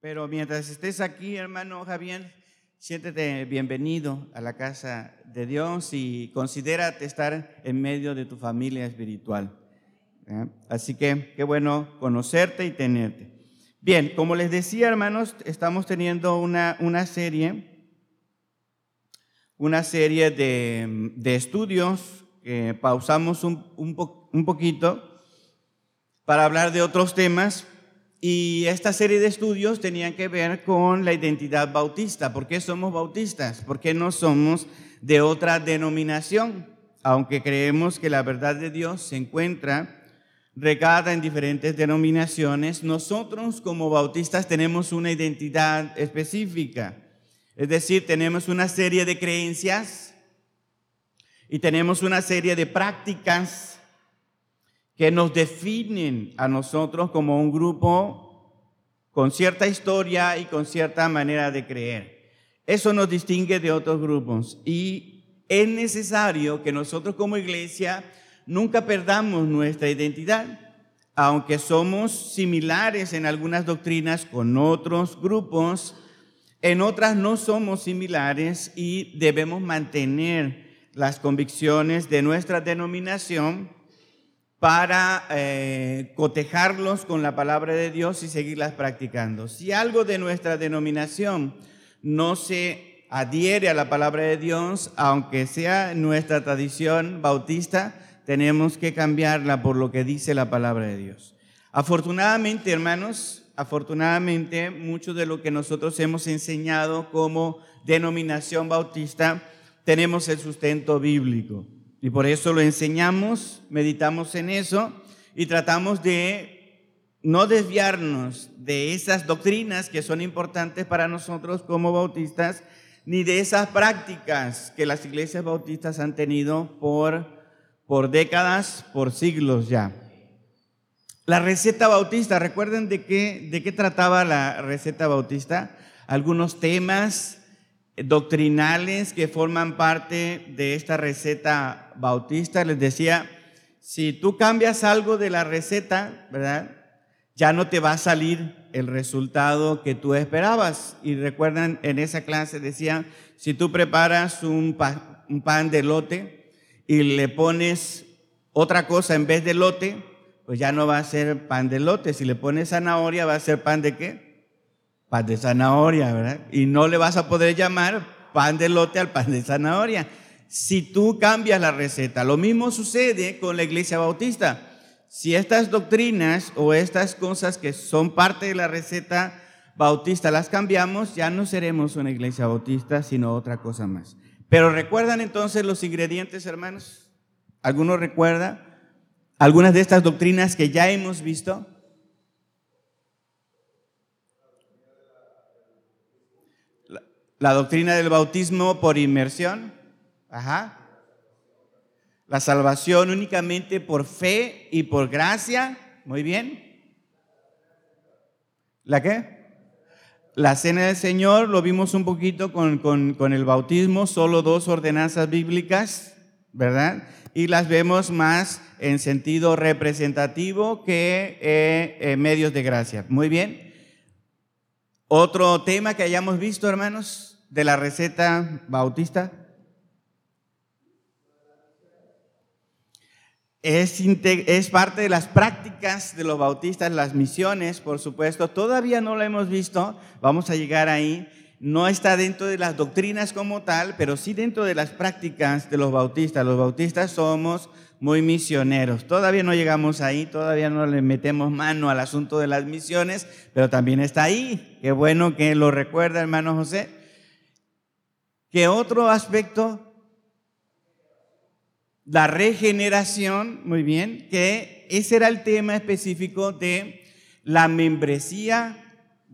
Pero mientras estés aquí, hermano Javier, siéntete bienvenido a la casa de Dios y considérate estar en medio de tu familia espiritual. Así que qué bueno conocerte y tenerte. Bien, como les decía, hermanos, estamos teniendo una, una serie, una serie de, de estudios que pausamos un, un, un poquito para hablar de otros temas, y esta serie de estudios tenían que ver con la identidad bautista. ¿Por qué somos bautistas? ¿Por qué no somos de otra denominación? Aunque creemos que la verdad de Dios se encuentra regada en diferentes denominaciones, nosotros como bautistas tenemos una identidad específica. Es decir, tenemos una serie de creencias y tenemos una serie de prácticas que nos definen a nosotros como un grupo con cierta historia y con cierta manera de creer. Eso nos distingue de otros grupos y es necesario que nosotros como iglesia nunca perdamos nuestra identidad, aunque somos similares en algunas doctrinas con otros grupos, en otras no somos similares y debemos mantener las convicciones de nuestra denominación para eh, cotejarlos con la palabra de Dios y seguirlas practicando. Si algo de nuestra denominación no se adhiere a la palabra de Dios, aunque sea nuestra tradición bautista, tenemos que cambiarla por lo que dice la palabra de Dios. Afortunadamente, hermanos, afortunadamente, mucho de lo que nosotros hemos enseñado como denominación bautista, tenemos el sustento bíblico. Y por eso lo enseñamos, meditamos en eso y tratamos de no desviarnos de esas doctrinas que son importantes para nosotros como bautistas, ni de esas prácticas que las iglesias bautistas han tenido por, por décadas, por siglos ya. La receta bautista, ¿recuerden de qué, de qué trataba la receta bautista? Algunos temas doctrinales que forman parte de esta receta bautista. Les decía, si tú cambias algo de la receta, ¿verdad? Ya no te va a salir el resultado que tú esperabas. Y recuerdan, en esa clase decía, si tú preparas un, un pan de lote y le pones otra cosa en vez de lote, pues ya no va a ser pan de lote. Si le pones zanahoria, va a ser pan de qué? pan de zanahoria, ¿verdad? Y no le vas a poder llamar pan de lote al pan de zanahoria. Si tú cambias la receta, lo mismo sucede con la iglesia bautista. Si estas doctrinas o estas cosas que son parte de la receta bautista las cambiamos, ya no seremos una iglesia bautista, sino otra cosa más. Pero recuerdan entonces los ingredientes, hermanos? ¿Alguno recuerda algunas de estas doctrinas que ya hemos visto? La doctrina del bautismo por inmersión. Ajá. La salvación únicamente por fe y por gracia. Muy bien. ¿La qué? La cena del Señor, lo vimos un poquito con, con, el bautismo, solo dos ordenanzas bíblicas, ¿verdad? Y las vemos más en sentido representativo que eh, eh, medios de gracia. Muy bien. Otro tema que hayamos visto, hermanos de la receta bautista? Es, parte de las prácticas de los bautistas, las misiones, por supuesto. Todavía no lo hemos visto, vamos a llegar ahí. No está dentro de las doctrinas como tal, pero sí dentro de las prácticas de los bautistas. Los bautistas somos muy misioneros. Todavía no llegamos ahí, todavía no le metemos mano al asunto de las misiones, pero también está ahí. Qué bueno que lo recuerda, hermano José. ¿Qué otro aspecto? La regeneración, muy bien, que ese era el tema específico de la membresía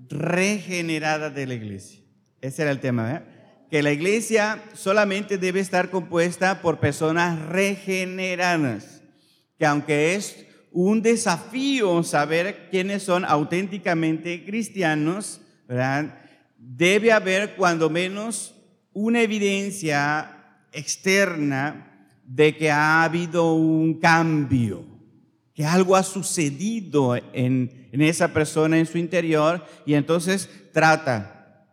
regenerada de la iglesia. Ese era el tema, ¿verdad? Que la iglesia solamente debe estar compuesta por personas regeneradas, que aunque es un desafío saber quiénes son auténticamente cristianos, ¿verdad? Debe haber cuando menos una evidencia externa de que ha habido un cambio. que algo ha sucedido en, en esa persona, en su interior, y entonces trata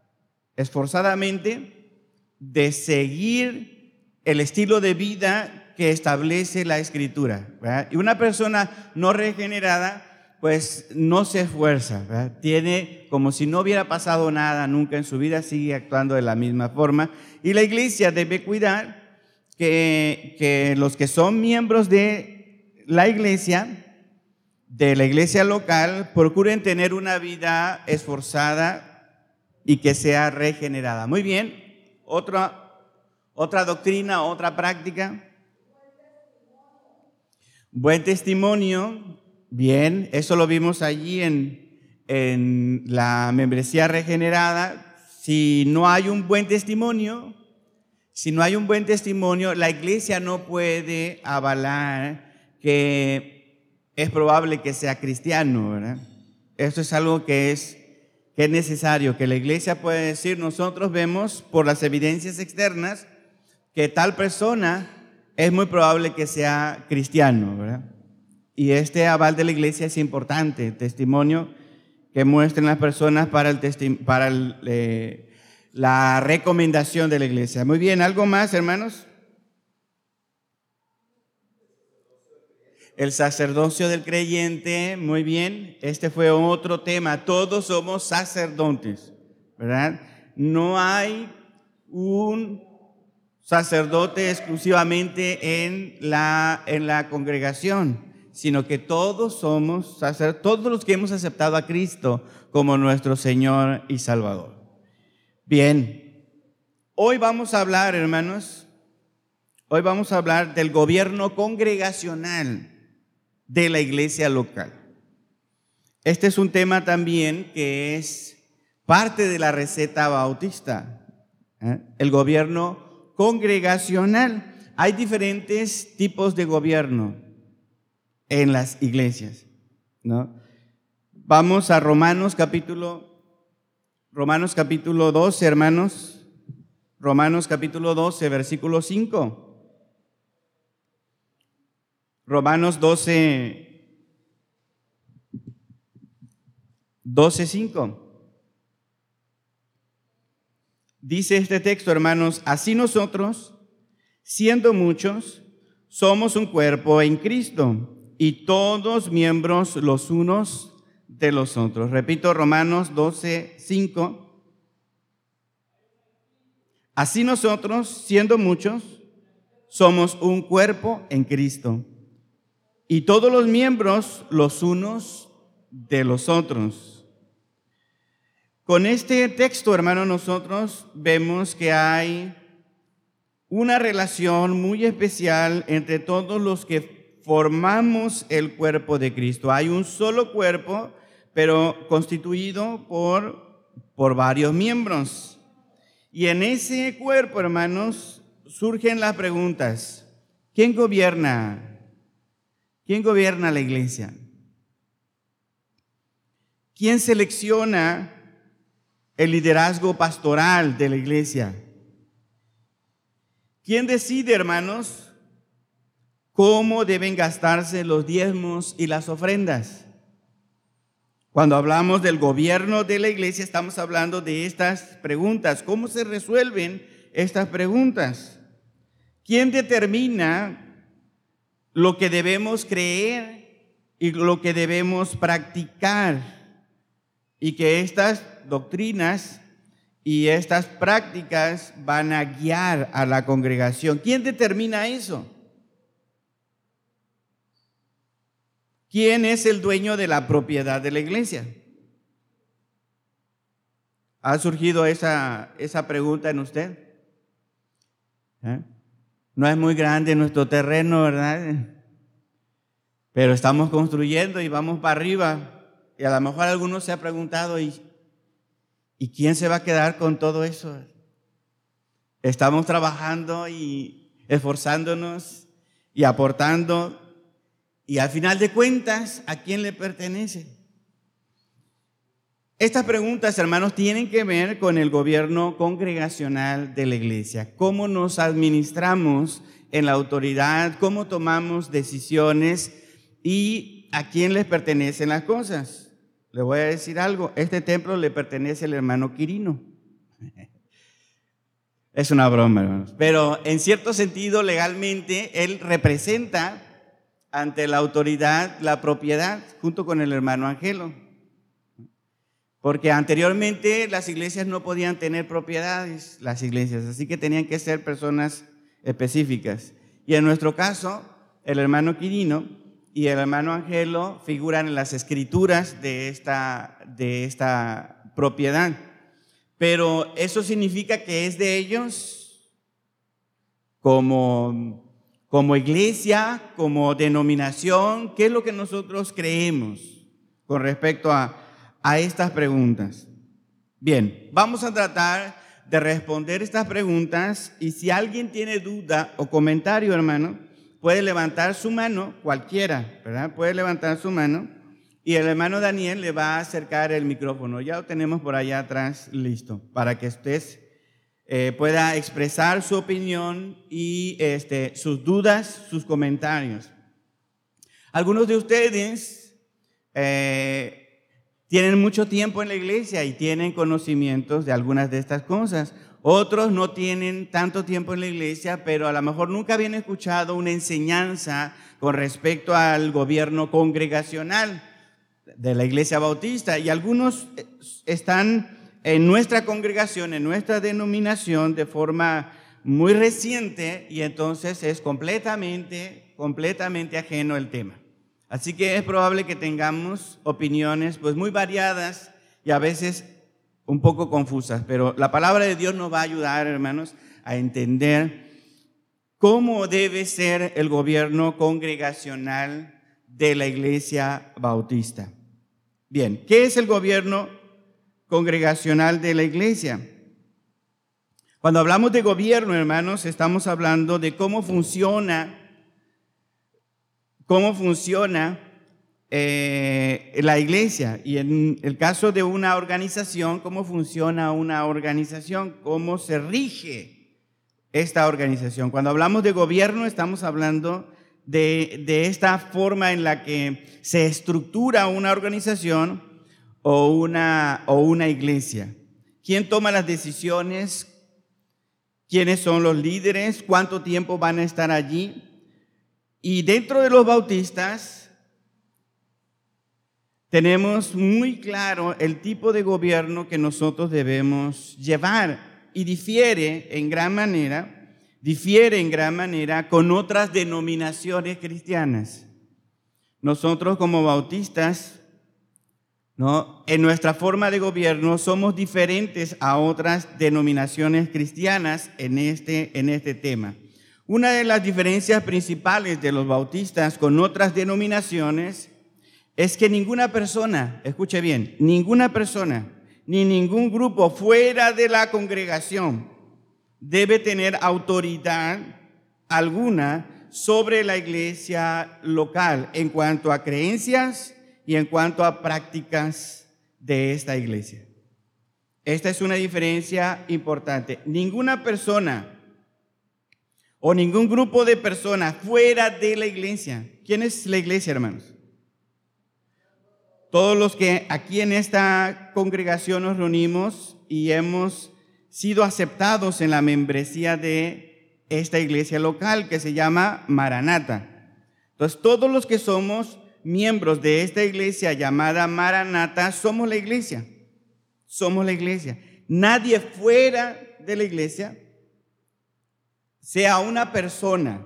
esforzadamente de seguir el estilo de vida que establece la escritura. Y una persona no regenerada pues no se esfuerza, tiene como si no hubiera pasado nada nunca en su vida, sigue actuando de la misma forma. Y la iglesia debe cuidar que, los que son miembros de la iglesia, de la iglesia local, procuren tener una vida esforzada y que sea regenerada. Muy bien, otra, otra doctrina, otra práctica. Buen testimonio, Bien, eso lo vimos allí en, en la membresía regenerada. Si no hay un buen testimonio, si no hay un buen testimonio, la iglesia no puede avalar que es probable que sea cristiano, ¿verdad? Esto es algo que es, que es necesario, que la iglesia puede decir, nosotros vemos por las evidencias externas que tal persona es muy probable que sea cristiano, ¿verdad? Y este aval de la iglesia es importante, testimonio que muestren las personas para, el para eh, la recomendación de la iglesia. Muy bien, ¿algo más, hermanos? El sacerdocio del creyente, muy bien, este fue otro tema. Todos somos sacerdotes, ¿verdad? No hay un sacerdote exclusivamente en la, en la congregación sino que todos somos todos los que hemos aceptado a Cristo como nuestro Señor y Salvador. Bien, hoy vamos a hablar, hermanos, hoy vamos a hablar del gobierno congregacional de la iglesia local. Este es un tema también que es parte de la receta bautista, ¿eh? el gobierno congregacional. Hay diferentes tipos de gobierno en las iglesias, ¿no? Vamos a Romanos capítulo Romanos capítulo 12, hermanos. Romanos capítulo 12, versículo 5. Romanos 12 12 5. Dice este texto, hermanos, así nosotros, siendo muchos, somos un cuerpo en Cristo y todos miembros los unos de los otros. Repito, Romanos 12, 5. Así nosotros, siendo muchos, somos un cuerpo en Cristo. Y todos los miembros los unos de los otros. Con este texto, hermano, nosotros vemos que hay una relación muy especial entre todos los que formamos el cuerpo de Cristo. Hay un solo cuerpo, pero constituido por, por varios miembros. Y en ese cuerpo, hermanos, surgen las preguntas. ¿Quién gobierna? ¿Quién gobierna la iglesia? ¿Quién selecciona el liderazgo pastoral de la iglesia? ¿Quién decide, hermanos, cómo deben gastarse los diezmos y las ofrendas. Cuando hablamos del gobierno de la iglesia, estamos hablando de estas preguntas. ¿Cómo se resuelven estas preguntas? ¿Quién determina lo que debemos creer y lo que debemos practicar? Y que estas doctrinas y estas prácticas van a guiar a la congregación. ¿Quién determina eso? ¿Quién es el dueño de la propiedad de la iglesia? ¿Ha surgido esa, esa pregunta en usted? ¿Eh? No es muy grande nuestro terreno, ¿verdad? Pero estamos construyendo y vamos para arriba. Y a lo mejor algunos se ha preguntado, ¿y, ¿y quién se va a quedar con todo eso? Estamos trabajando y esforzándonos y aportando y al final de cuentas, ¿a quién le pertenece? Estas preguntas, hermanos, tienen que ver con el gobierno congregacional de la iglesia. ¿Cómo nos administramos en la autoridad? ¿Cómo tomamos decisiones? Y a quién les pertenecen las cosas. Le voy a decir algo, este templo le pertenece al hermano Quirino. Es una broma, hermanos. Pero en cierto sentido, legalmente, él representa ante la autoridad la propiedad junto con el hermano Angelo. Porque anteriormente las iglesias no podían tener propiedades, las iglesias, así que tenían que ser personas específicas. Y en nuestro caso, el hermano Quirino y el hermano Angelo figuran en las escrituras de esta, de esta propiedad. Pero eso significa que es de ellos como, como iglesia, como denominación. ¿Qué es lo que nosotros creemos con respecto a, a estas preguntas? Bien, vamos a tratar de responder estas preguntas y si alguien tiene duda o comentario, hermano, puede levantar su mano, cualquiera, ¿verdad? Puede levantar su mano y el hermano Daniel le va a acercar el micrófono. Ya lo tenemos por allá atrás listo para que usted eh, pueda expresar su opinión y este, sus dudas, sus comentarios. Algunos de ustedes eh, tienen mucho tiempo en la iglesia y tienen conocimientos de algunas de estas cosas. Otros no tienen tanto tiempo en la iglesia, pero a lo mejor nunca habían escuchado una enseñanza con respecto al gobierno congregacional de la iglesia bautista. Y algunos eh, están en nuestra congregación, en nuestra denominación de forma muy reciente y entonces es completamente, completamente ajeno el tema. Así que es probable que tengamos opiniones pues muy variadas y a veces un poco confusas, pero la palabra de Dios nos va a ayudar, hermanos, a entender cómo debe ser el gobierno congregacional de la iglesia bautista. Bien, ¿qué es el gobierno congregacional de la iglesia? Cuando hablamos de gobierno, hermanos, estamos hablando de cómo funciona, cómo funciona eh, la iglesia y en el caso de una organización, cómo funciona una organización, cómo se rige esta organización. Cuando hablamos de gobierno estamos hablando de, de esta forma en la que se estructura una organización o una, o una iglesia. ¿Quién toma las decisiones? ¿Quiénes son los líderes? ¿Cuánto tiempo van a estar allí? Y dentro de los bautistas, tenemos muy claro el tipo de gobierno que nosotros debemos llevar y difiere en gran manera, difiere en gran manera con otras denominaciones cristianas. Nosotros como bautistas, ¿no? en nuestra forma de gobierno somos diferentes a otras denominaciones cristianas en este, en este tema. Una de las diferencias principales de los bautistas con otras denominaciones es que ninguna persona, escuche bien, ninguna persona ni ningún grupo fuera de la congregación debe tener autoridad alguna sobre la iglesia local en cuanto a creencias y en cuanto a prácticas de esta iglesia. Esta es una diferencia importante. Ninguna persona o ningún grupo de personas fuera de la iglesia. ¿Quién es la iglesia, hermanos? todos los que aquí en esta congregación nos reunimos y hemos sido aceptados en la membresía de esta iglesia local que se llama Maranata. Entonces, todos los que somos miembros de esta iglesia llamada Maranata, somos la iglesia. Somos la iglesia. Nadie fuera de la iglesia, sea una persona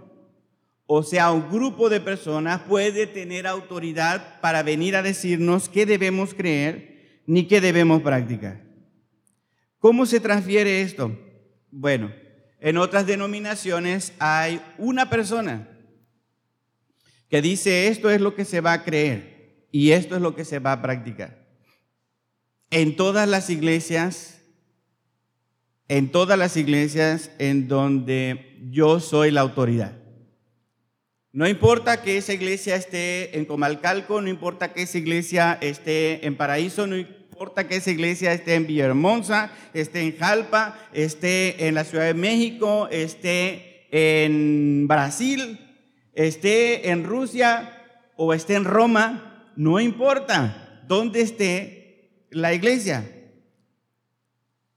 o sea, un grupo de personas puede tener autoridad para venir a decirnos qué debemos creer ni qué debemos practicar. ¿Cómo se transfiere esto? Bueno, en otras denominaciones hay una persona que dice esto es lo que se va a creer y esto es lo que se va a practicar. En todas las iglesias, en todas las iglesias en donde yo soy la autoridad. No importa que esa iglesia esté en Comalcalco, no importa que esa iglesia esté en Paraíso, no importa que esa iglesia esté en Villahermosa, esté en Jalpa, esté en la Ciudad de México, esté en Brasil, esté en Rusia, o esté en Roma, no importa dónde esté la iglesia.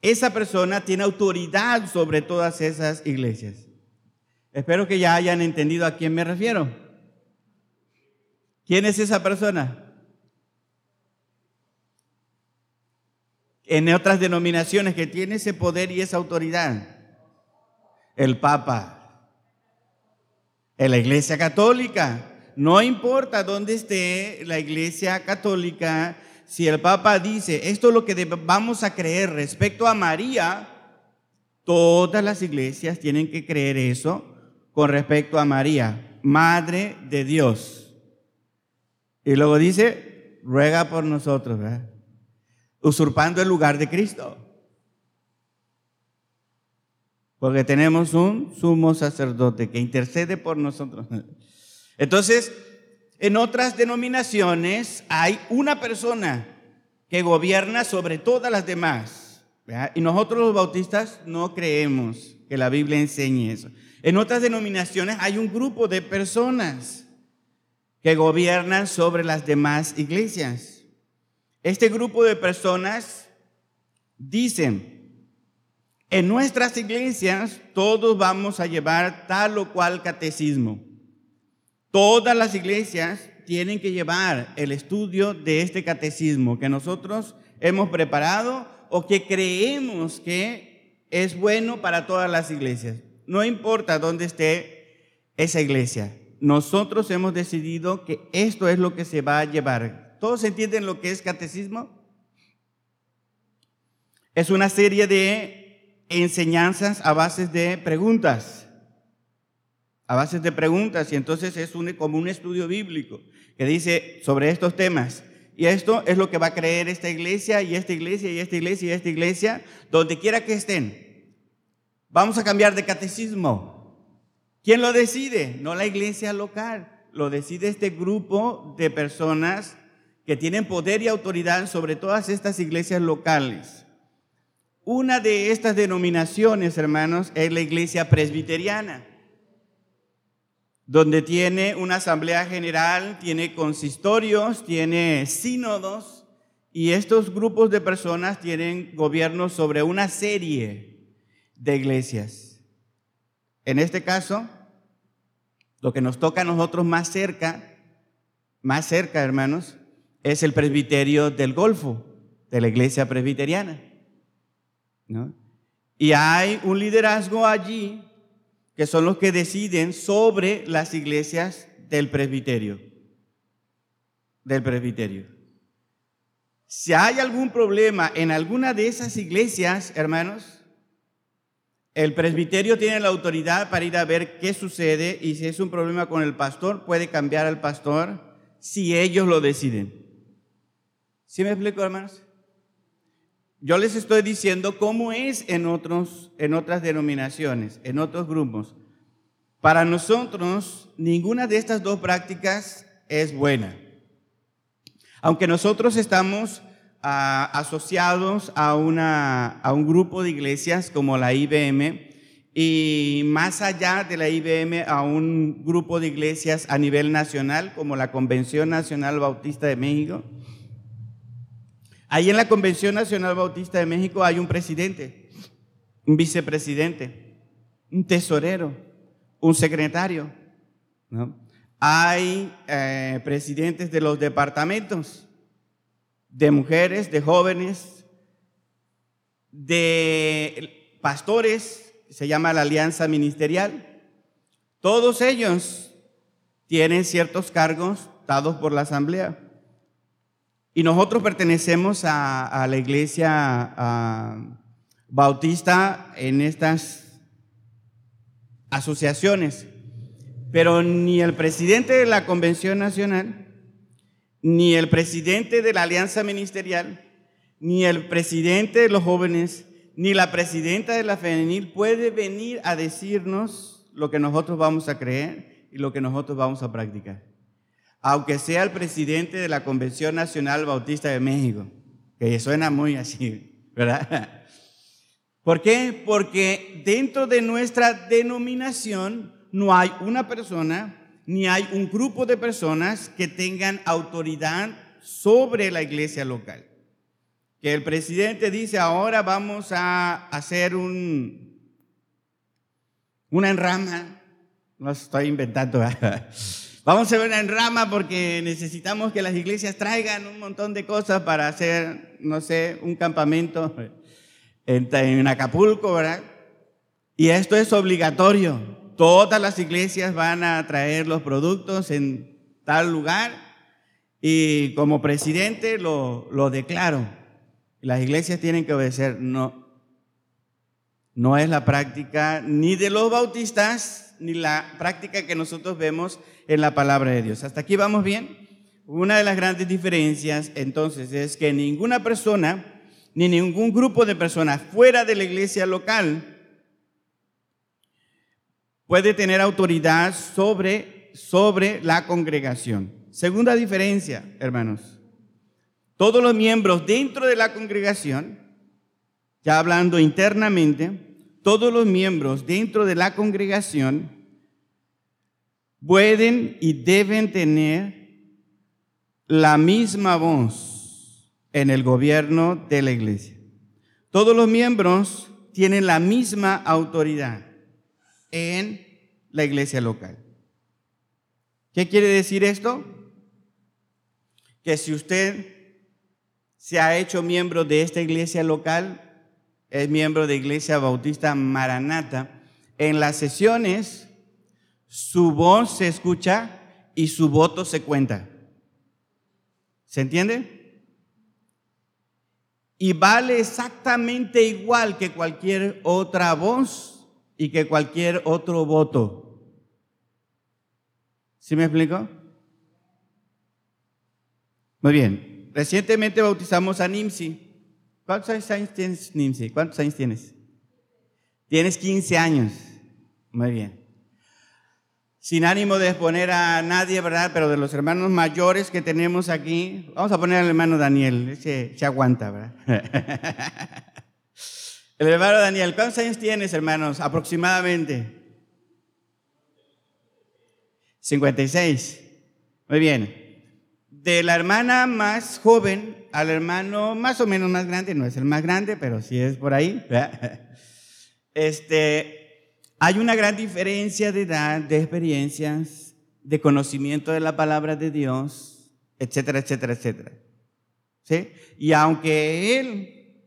Esa persona tiene autoridad sobre todas esas iglesias. Espero que ya hayan entendido a quién me refiero. ¿Quién es esa persona? En otras denominaciones que tiene ese poder y esa autoridad. El Papa. En la Iglesia Católica. No importa dónde esté la Iglesia Católica, si el Papa dice, esto es lo que vamos a creer respecto a María, todas las iglesias tienen que creer eso con respecto a María, Madre de Dios. Y luego dice, ruega por nosotros, usurpando el lugar de Cristo. Porque tenemos un sumo sacerdote que intercede por nosotros. Entonces, en otras denominaciones hay una persona que gobierna sobre todas las demás. Y nosotros los bautistas no creemos que la Biblia enseñe eso. En otras denominaciones hay un grupo de personas que gobiernan sobre las demás iglesias. Este grupo de personas dicen, en nuestras iglesias todos vamos a llevar tal o cual catecismo. Todas las iglesias tienen que llevar el estudio de este catecismo que nosotros hemos preparado o que creemos que es bueno para todas las iglesias. No importa dónde esté esa iglesia. Nosotros hemos decidido que esto es lo que se va a llevar. ¿Todos entienden lo que es catecismo? Es una serie de enseñanzas a base de preguntas a base de preguntas y entonces es un, como un estudio bíblico que dice sobre estos temas. Y esto es lo que va a creer esta iglesia y esta iglesia y esta iglesia y esta iglesia, donde quiera que estén. Vamos a cambiar de catecismo. ¿Quién lo decide? No la iglesia local, lo decide este grupo de personas que tienen poder y autoridad sobre todas estas iglesias locales. Una de estas denominaciones, hermanos, es la iglesia presbiteriana donde tiene una asamblea general, tiene consistorios, tiene sínodos, y estos grupos de personas tienen gobierno sobre una serie de iglesias. En este caso, lo que nos toca a nosotros más cerca, más cerca, hermanos, es el presbiterio del Golfo, de la iglesia presbiteriana. Y hay un liderazgo allí que son los que deciden sobre las iglesias del presbiterio. Del presbiterio. Si hay algún problema en alguna de esas iglesias, hermanos, el presbiterio tiene la autoridad para ir a ver qué sucede y si es un problema con el pastor, puede cambiar al pastor si ellos lo deciden. ¿Sí me explico, hermanos? Yo les estoy diciendo cómo es en, otros, en otras denominaciones, en otros grupos. Para nosotros, ninguna de estas dos prácticas es buena. Aunque nosotros estamos ah, asociados a, una, a un grupo de iglesias como la IBM, y más allá de la IBM a un grupo de iglesias a nivel nacional como la Convención Nacional Bautista de México, Ahí en la Convención Nacional Bautista de México hay un presidente, un vicepresidente, un tesorero, un secretario. Hay eh, presidentes de los departamentos, de mujeres, de jóvenes, de pastores, se llama la Alianza Ministerial. Todos ellos tienen ciertos cargos dados por la Asamblea. Y nosotros pertenecemos a, la iglesia bautista en estas asociaciones. Pero ni el presidente de la Convención Nacional, ni el presidente de la Alianza Ministerial, ni el presidente de los jóvenes, ni la presidenta de la femenil puede venir a decirnos lo que nosotros vamos a creer y lo que nosotros vamos a practicar aunque sea el presidente de la Convención Nacional Bautista de México, que suena muy así, ¿verdad? ¿Por qué? Porque dentro de nuestra denominación no hay una persona ni hay un grupo de personas que tengan autoridad sobre la iglesia local. Que el presidente dice, ahora vamos a hacer un, una enrama, no estoy inventando, vamos a hacer una enrama porque necesitamos que las iglesias traigan un montón de cosas para hacer, no sé, un campamento en, en Acapulco, ¿verdad? Y esto es obligatorio. Todas las iglesias van a traer los productos en tal lugar y como presidente lo, lo declaro. Las iglesias tienen que obedecer. No, no es la práctica ni de los bautistas ni la práctica que nosotros vemos en la palabra de Dios. ¿Hasta aquí vamos bien? Una de las grandes diferencias entonces es que ninguna persona ni ningún grupo de personas fuera de la iglesia local puede tener autoridad sobre, sobre la congregación. Segunda diferencia, hermanos. Todos los miembros dentro de la congregación, ya hablando internamente, todos los miembros dentro de la congregación pueden y deben tener la misma voz en el gobierno de la iglesia. Todos los miembros tienen la misma autoridad en la iglesia local. ¿Qué quiere decir esto? Que si usted se ha hecho miembro de esta iglesia local, es miembro de Iglesia Bautista Maranata, en las sesiones su voz se escucha y su voto se cuenta. ¿Se entiende? Y vale exactamente igual que cualquier otra voz y que cualquier otro voto. ¿Sí me explico? Muy bien. Recientemente bautizamos a Nimsi. ¿Cuántos años tienes, Nimsi? ¿Cuántos años tienes? Tienes 15 años. Muy bien. Sin ánimo de exponer a nadie, ¿verdad? Pero de los hermanos mayores que tenemos aquí, vamos a poner al hermano Daniel, ese se aguanta, ¿verdad? El hermano Daniel, ¿cuántos años tienes, hermanos? Aproximadamente. 56. Muy bien. De la hermana más joven al hermano más o menos más grande, no es el más grande, pero sí es por ahí. Este, hay una gran diferencia de edad, de experiencias, de conocimiento de la palabra de Dios, etcétera, etcétera, etcétera. ¿Sí? Y aunque él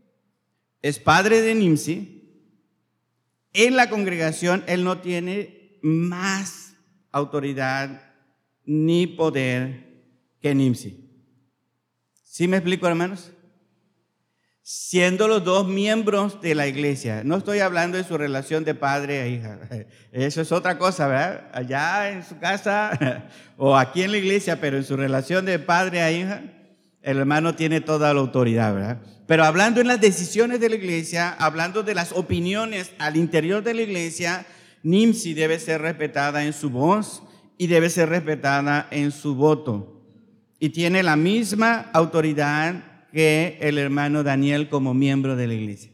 es padre de Nimsi, en la congregación él no tiene más autoridad ni poder que Nimsi. ¿Sí me explico, hermanos? Siendo los dos miembros de la iglesia. No estoy hablando de su relación de padre e hija. Eso es otra cosa, ¿verdad? Allá en su casa o aquí en la iglesia, pero en su relación de padre a hija, el hermano tiene toda la autoridad, ¿verdad? Pero hablando en las decisiones de la iglesia, hablando de las opiniones al interior de la iglesia, Nimsi debe ser respetada en su voz y debe ser respetada en su voto. Y tiene la misma autoridad que el hermano Daniel como miembro de la iglesia.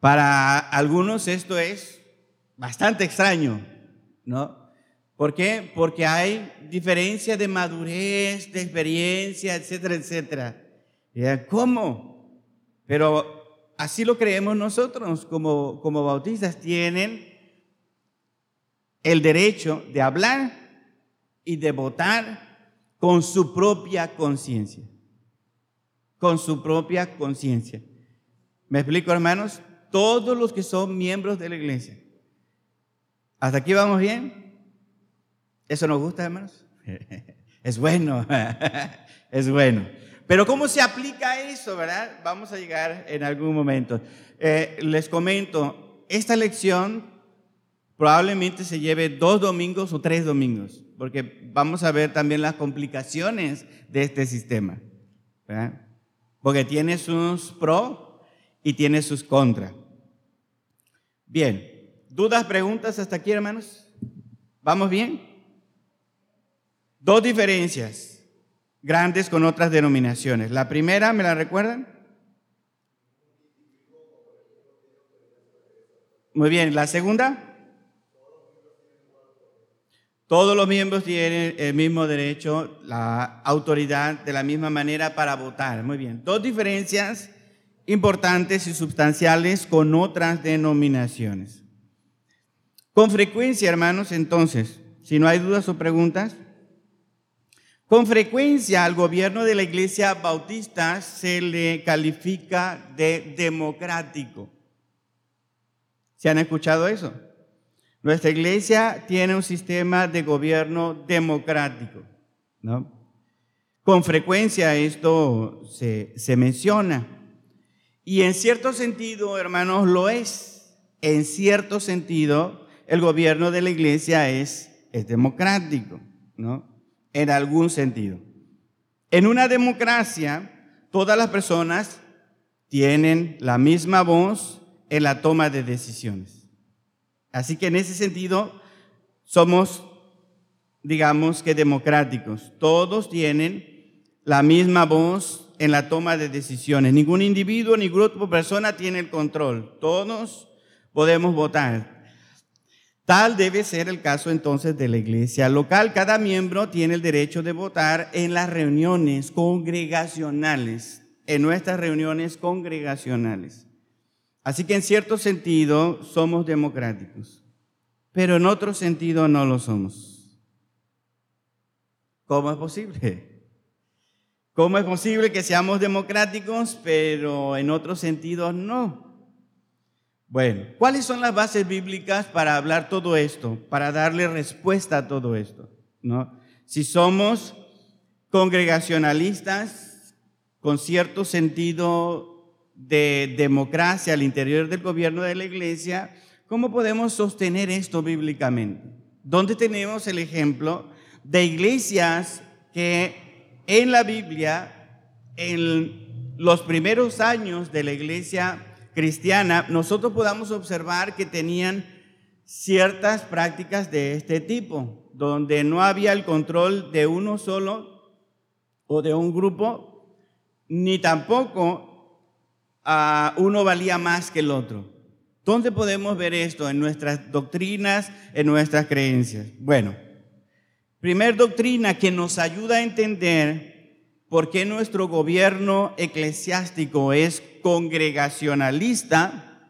Para algunos esto es bastante extraño, ¿no? ¿Por qué? Porque hay diferencia de madurez, de experiencia, etcétera, etcétera. ¿Cómo? Pero así lo creemos nosotros como, como bautistas. Tienen el derecho de hablar y de votar con su propia conciencia. Con su propia conciencia. ¿Me explico, hermanos? Todos los que son miembros de la iglesia. ¿Hasta aquí vamos bien? ¿Eso nos gusta, hermanos? Es bueno, es bueno. Pero ¿cómo se aplica eso, verdad? Vamos a llegar en algún momento. Eh, les comento, esta lección probablemente se lleve dos domingos o tres domingos, porque vamos a ver también las complicaciones de este sistema. Porque tiene sus pro y tiene sus contra. Bien, ¿dudas, preguntas hasta aquí, hermanos? ¿Vamos bien? Dos diferencias grandes con otras denominaciones. La primera, ¿me la recuerdan? Muy bien, la segunda. Todos los miembros tienen el mismo derecho, la autoridad de la misma manera para votar. Muy bien. Dos diferencias importantes y sustanciales con otras denominaciones. Con frecuencia, hermanos, entonces, si no hay dudas o preguntas, con frecuencia al gobierno de la iglesia bautista se le califica de democrático. ¿Se han escuchado eso? Nuestra iglesia tiene un sistema de gobierno democrático, ¿no? Con frecuencia esto se, se menciona. Y en cierto sentido, hermanos, lo es. En cierto sentido, el gobierno de la iglesia es, es democrático, ¿no? En algún sentido. En una democracia, todas las personas tienen la misma voz en la toma de decisiones. Así que en ese sentido, somos, digamos que democráticos. Todos tienen la misma voz en la toma de decisiones. Ningún individuo ni grupo de persona tiene el control. Todos podemos votar. Tal debe ser el caso entonces de la iglesia local. Cada miembro tiene el derecho de votar en las reuniones congregacionales, en nuestras reuniones congregacionales. Así que en cierto sentido somos democráticos, pero en otro sentido no lo somos. ¿Cómo es posible? ¿Cómo es posible que seamos democráticos, pero en otros sentidos no? Bueno, ¿cuáles son las bases bíblicas para hablar todo esto, para darle respuesta a todo esto? ¿No? Si somos congregacionalistas con cierto sentido de democracia al interior del gobierno de la iglesia, ¿cómo podemos sostener esto bíblicamente? ¿Dónde tenemos el ejemplo de iglesias que en la Biblia, en los primeros años de la iglesia cristiana, nosotros podamos observar que tenían ciertas prácticas de este tipo, donde no había el control de uno solo o de un grupo, ni tampoco uno valía más que el otro. ¿Dónde podemos ver esto? En nuestras doctrinas, en nuestras creencias. Bueno, primer doctrina que nos ayuda a entender por qué nuestro gobierno eclesiástico es congregacionalista,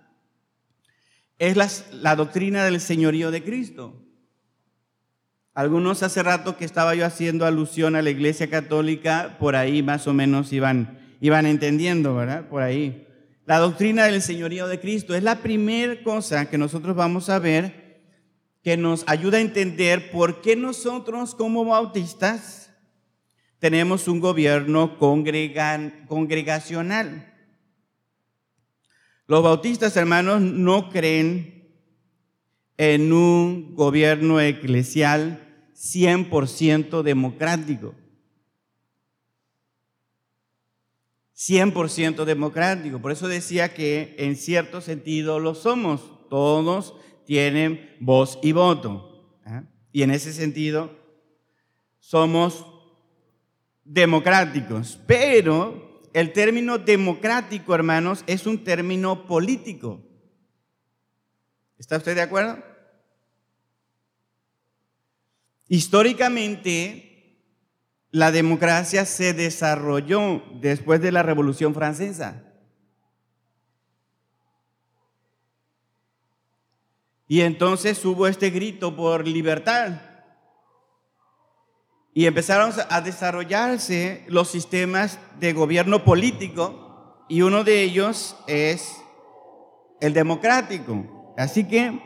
es la, doctrina del señorío de Cristo. Algunos hace rato que estaba yo haciendo alusión a la iglesia católica, por ahí más o menos iban, iban entendiendo, ¿verdad? Por ahí. La doctrina del señorío de Cristo es la primera cosa que nosotros vamos a ver que nos ayuda a entender por qué nosotros como bautistas tenemos un gobierno congregacional. Los bautistas, hermanos, no creen en un gobierno eclesial 100% democrático. 100% democrático. Por eso decía que en cierto sentido lo somos. Todos tienen voz y voto. ¿ah? Y en ese sentido somos democráticos, pero el término democrático, hermanos, es un término político. ¿Está usted de acuerdo? Históricamente, la democracia se desarrolló después de la Revolución Francesa. Y entonces hubo este grito por libertad. Y empezaron a desarrollarse los sistemas de gobierno político y uno de ellos es el democrático. Así que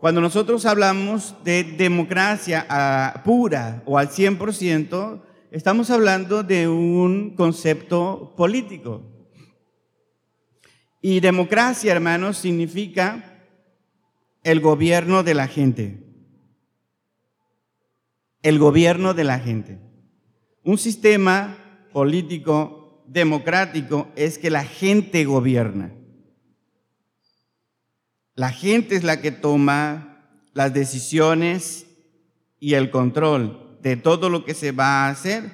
cuando nosotros hablamos de democracia ah, pura o al 100%, estamos hablando de un concepto político. Y democracia, hermanos, significa el gobierno de la gente el gobierno de la gente. Un sistema político democrático es que la gente gobierna. La gente es la que toma las decisiones y el control de todo lo que se va a hacer.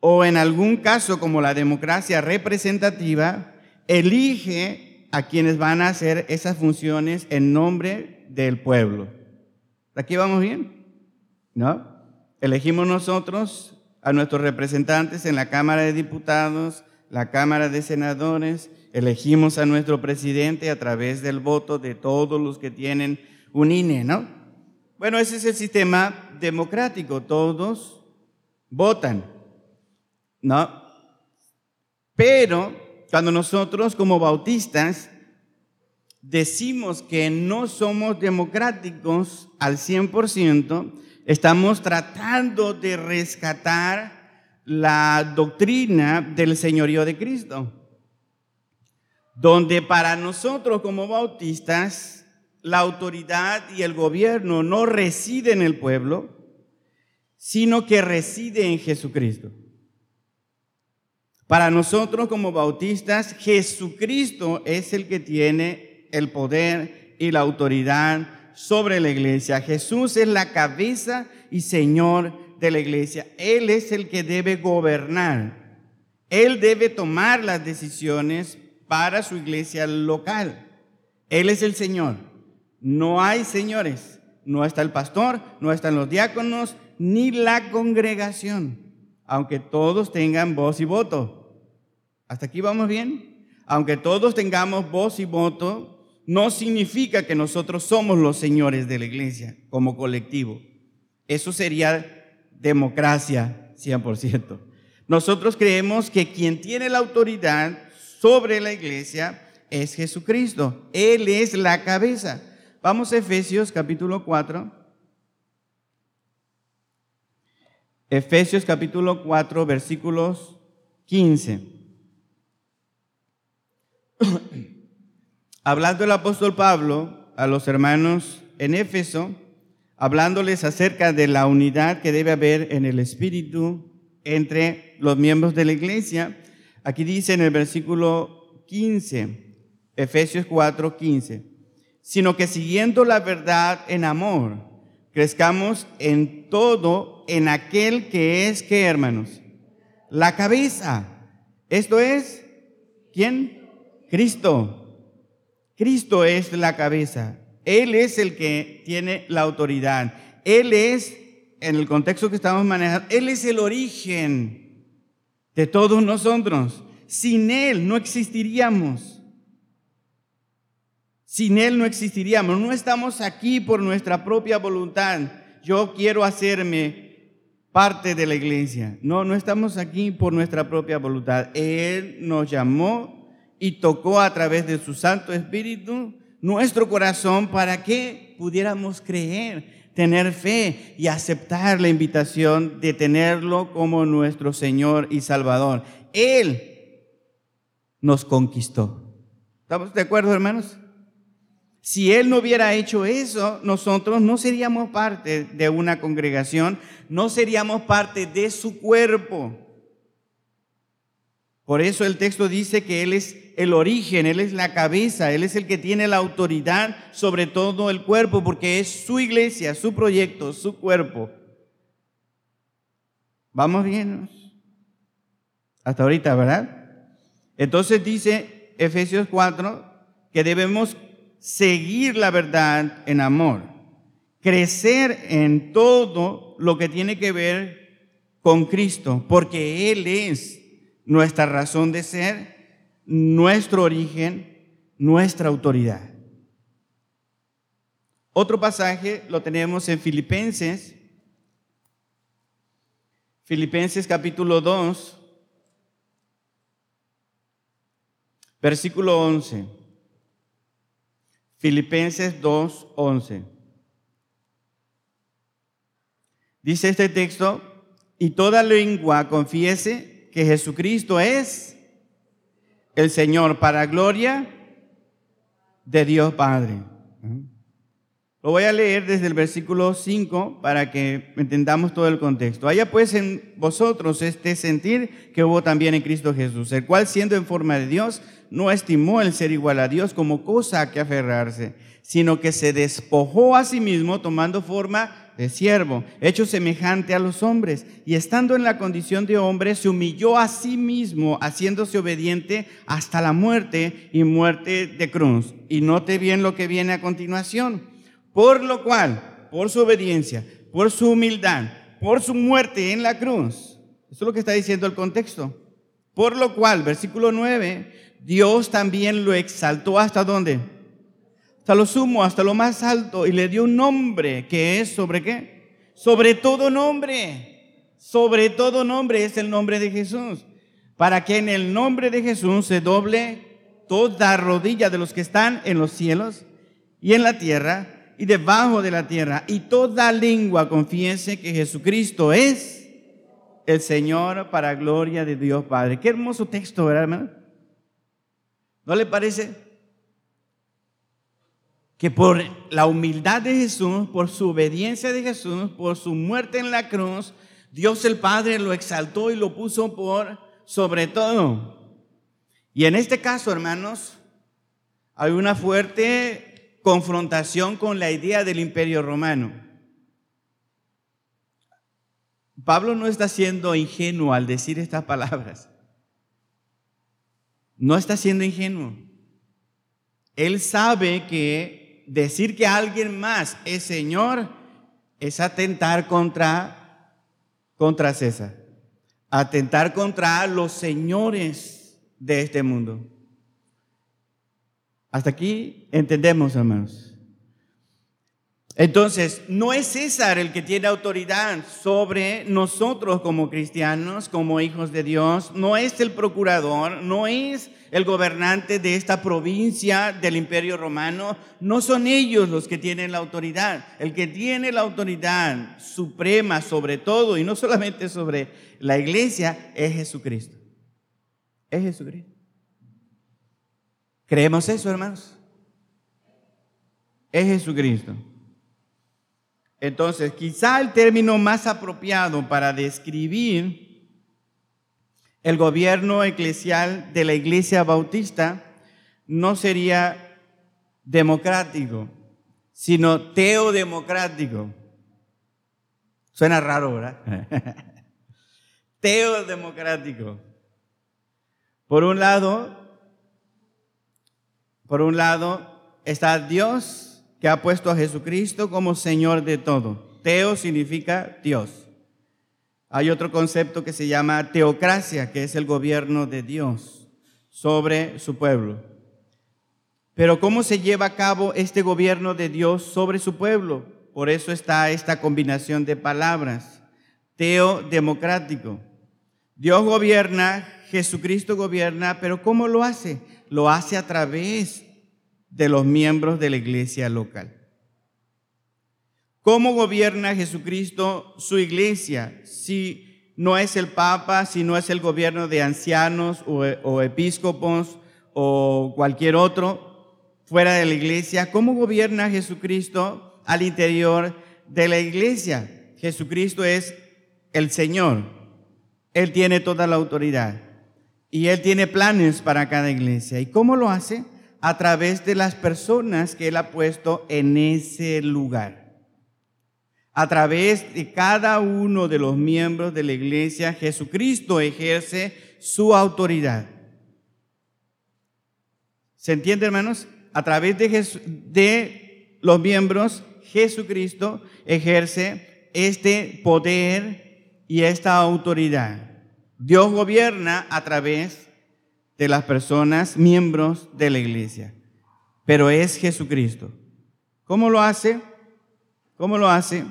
O en algún caso, como la democracia representativa, elige a quienes van a hacer esas funciones en nombre del pueblo. ¿Aquí vamos bien? ¿No? Elegimos nosotros a nuestros representantes en la Cámara de Diputados, la Cámara de Senadores, elegimos a nuestro presidente a través del voto de todos los que tienen un INE, ¿no? Bueno, ese es el sistema democrático, todos votan, ¿no? Pero cuando nosotros como bautistas decimos que no somos democráticos al 100%, estamos tratando de rescatar la doctrina del señorío de Cristo, donde para nosotros como bautistas la autoridad y el gobierno no reside en el pueblo, sino que reside en Jesucristo. Para nosotros como bautistas, Jesucristo es el que tiene el poder y la autoridad sobre la iglesia. Jesús es la cabeza y Señor de la iglesia. Él es el que debe gobernar. Él debe tomar las decisiones para su iglesia local. Él es el Señor. No hay señores. No está el pastor, no están los diáconos, ni la congregación, aunque todos tengan voz y voto. ¿Hasta aquí vamos bien? Aunque todos tengamos voz y voto, no significa que nosotros somos los señores de la iglesia como colectivo. Eso sería democracia 100%. Nosotros creemos que quien tiene la autoridad sobre la iglesia es Jesucristo. Él es la cabeza. Vamos a Efesios capítulo 4. Efesios capítulo 4 versículos 15. hablando el apóstol Pablo a los hermanos en Éfeso, hablándoles acerca de la unidad que debe haber en el Espíritu entre los miembros de la iglesia. Aquí dice en el versículo 15, Efesios 4, 15, sino que siguiendo la verdad en amor, crezcamos en todo en aquel que es, ¿qué hermanos? La cabeza. Esto es, ¿quién? Cristo Cristo es la cabeza. Él es el que tiene la autoridad. Él es, en el contexto que estamos manejando, Él es el origen de todos nosotros. Sin Él no existiríamos. Sin Él no existiríamos. No estamos aquí por nuestra propia voluntad. Yo quiero hacerme parte de la iglesia. No, no estamos aquí por nuestra propia voluntad. Él nos llamó y tocó a través de su Santo Espíritu nuestro corazón para que pudiéramos creer, tener fe y aceptar la invitación de tenerlo como nuestro Señor y Salvador. Él nos conquistó. ¿Estamos de acuerdo, hermanos? Si Él no hubiera hecho eso, nosotros no seríamos parte de una congregación, no seríamos parte de su cuerpo. Por eso el texto dice que Él es el origen, Él es la cabeza, Él es el que tiene la autoridad sobre todo el cuerpo, porque es su iglesia, su proyecto, su cuerpo. Vamos bien. Hasta ahorita, ¿verdad? Entonces dice Efesios 4 que debemos seguir la verdad en amor, crecer en todo lo que tiene que ver con Cristo, porque Él es nuestra razón de ser, nuestro origen, nuestra autoridad. Otro pasaje lo tenemos en Filipenses, Filipenses capítulo 2, versículo 11. Filipenses 2, 11. Dice este texto, y toda lengua confiese que Jesucristo es el Señor para gloria de Dios Padre. Lo voy a leer desde el versículo 5 para que entendamos todo el contexto. Haya pues en vosotros este sentir que hubo también en Cristo Jesús, el cual siendo en forma de Dios, no estimó el ser igual a Dios como cosa a que aferrarse, sino que se despojó a sí mismo tomando forma de siervo, hecho semejante a los hombres, y estando en la condición de hombre, se humilló a sí mismo, haciéndose obediente hasta la muerte y muerte de cruz. Y note bien lo que viene a continuación. Por lo cual, por su obediencia, por su humildad, por su muerte en la cruz. Eso es lo que está diciendo el contexto. Por lo cual, versículo 9, Dios también lo exaltó hasta dónde? Hasta lo sumo, hasta lo más alto, y le dio un nombre que es sobre qué? Sobre todo nombre. Sobre todo nombre es el nombre de Jesús. Para que en el nombre de Jesús se doble toda rodilla de los que están en los cielos y en la tierra y debajo de la tierra, y toda lengua confiese que Jesucristo es el Señor para gloria de Dios Padre. Qué hermoso texto, ¿verdad, hermano? ¿No le parece? Que por la humildad de Jesús, por su obediencia de Jesús, por su muerte en la cruz, Dios el Padre lo exaltó y lo puso por sobre todo. Y en este caso, hermanos, hay una fuerte confrontación con la idea del imperio romano. Pablo no está siendo ingenuo al decir estas palabras. No está siendo ingenuo. Él sabe que decir que alguien más es Señor es atentar contra, contra César, atentar contra los señores de este mundo. Hasta aquí entendemos, hermanos. Entonces, no es César el que tiene autoridad sobre nosotros como cristianos, como hijos de Dios, no es el procurador, no es el gobernante de esta provincia del imperio romano, no son ellos los que tienen la autoridad. El que tiene la autoridad suprema sobre todo, y no solamente sobre la iglesia, es Jesucristo. Es Jesucristo. ¿Creemos eso, hermanos? Es Jesucristo. Entonces, quizá el término más apropiado para describir el gobierno eclesial de la iglesia bautista no sería democrático, sino teodemocrático. Suena raro, ¿verdad? teodemocrático. Por un lado, por un lado está Dios que ha puesto a Jesucristo como Señor de todo. Teo significa Dios. Hay otro concepto que se llama teocracia, que es el gobierno de Dios sobre su pueblo. Pero ¿cómo se lleva a cabo este gobierno de Dios sobre su pueblo? Por eso está esta combinación de palabras. Teo democrático. Dios gobierna, Jesucristo gobierna, pero ¿cómo lo hace? lo hace a través de los miembros de la iglesia local. ¿Cómo gobierna Jesucristo su iglesia? Si no es el Papa, si no es el gobierno de ancianos o, episcopos o cualquier otro fuera de la iglesia, ¿cómo gobierna Jesucristo al interior de la iglesia? Jesucristo es el Señor. Él tiene toda la autoridad. Y Él tiene planes para cada iglesia. ¿Y cómo lo hace? A través de las personas que Él ha puesto en ese lugar. A través de cada uno de los miembros de la iglesia, Jesucristo ejerce su autoridad. ¿Se entiende, hermanos? A través de, los miembros, Jesucristo ejerce este poder y esta autoridad. Dios gobierna a través de las personas, miembros de la iglesia, pero es Jesucristo. ¿Cómo lo hace? ¿Cómo lo hace?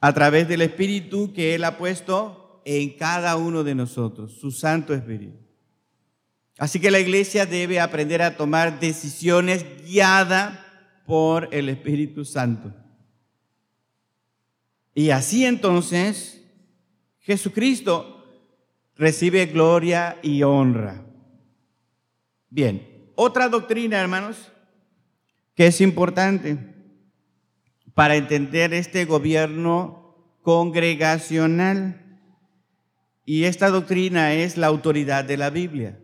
A través del Espíritu que Él ha puesto en cada uno de nosotros, su Santo Espíritu. Así que la iglesia debe aprender a tomar decisiones guiada por el Espíritu Santo. Y así entonces Jesucristo recibe gloria y honra. Bien, otra doctrina, hermanos, que es importante para entender este gobierno congregacional. Y esta doctrina es la autoridad de la Biblia.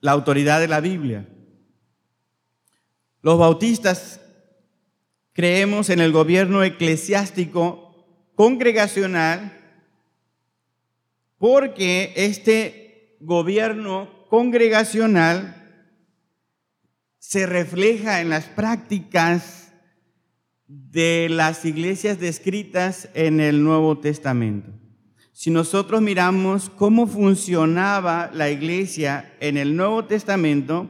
La autoridad de la Biblia. Los bautistas creemos en el gobierno eclesiástico congregacional porque este gobierno congregacional se refleja en las prácticas de las iglesias descritas en el Nuevo Testamento. Si nosotros miramos cómo funcionaba la iglesia en el Nuevo Testamento,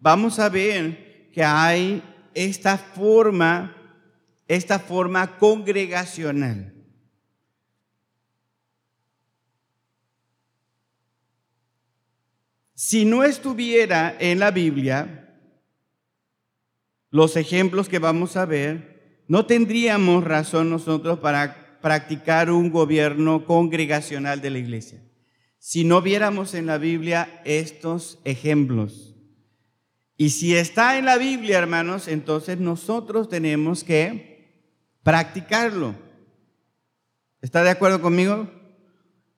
vamos a ver que hay esta forma, esta forma congregacional. Si no estuviera en la Biblia, los ejemplos que vamos a ver, no tendríamos razón nosotros para practicar un gobierno congregacional de la iglesia. Si no viéramos en la Biblia estos ejemplos. Y si está en la Biblia, hermanos, entonces nosotros tenemos que practicarlo. ¿Está de acuerdo conmigo?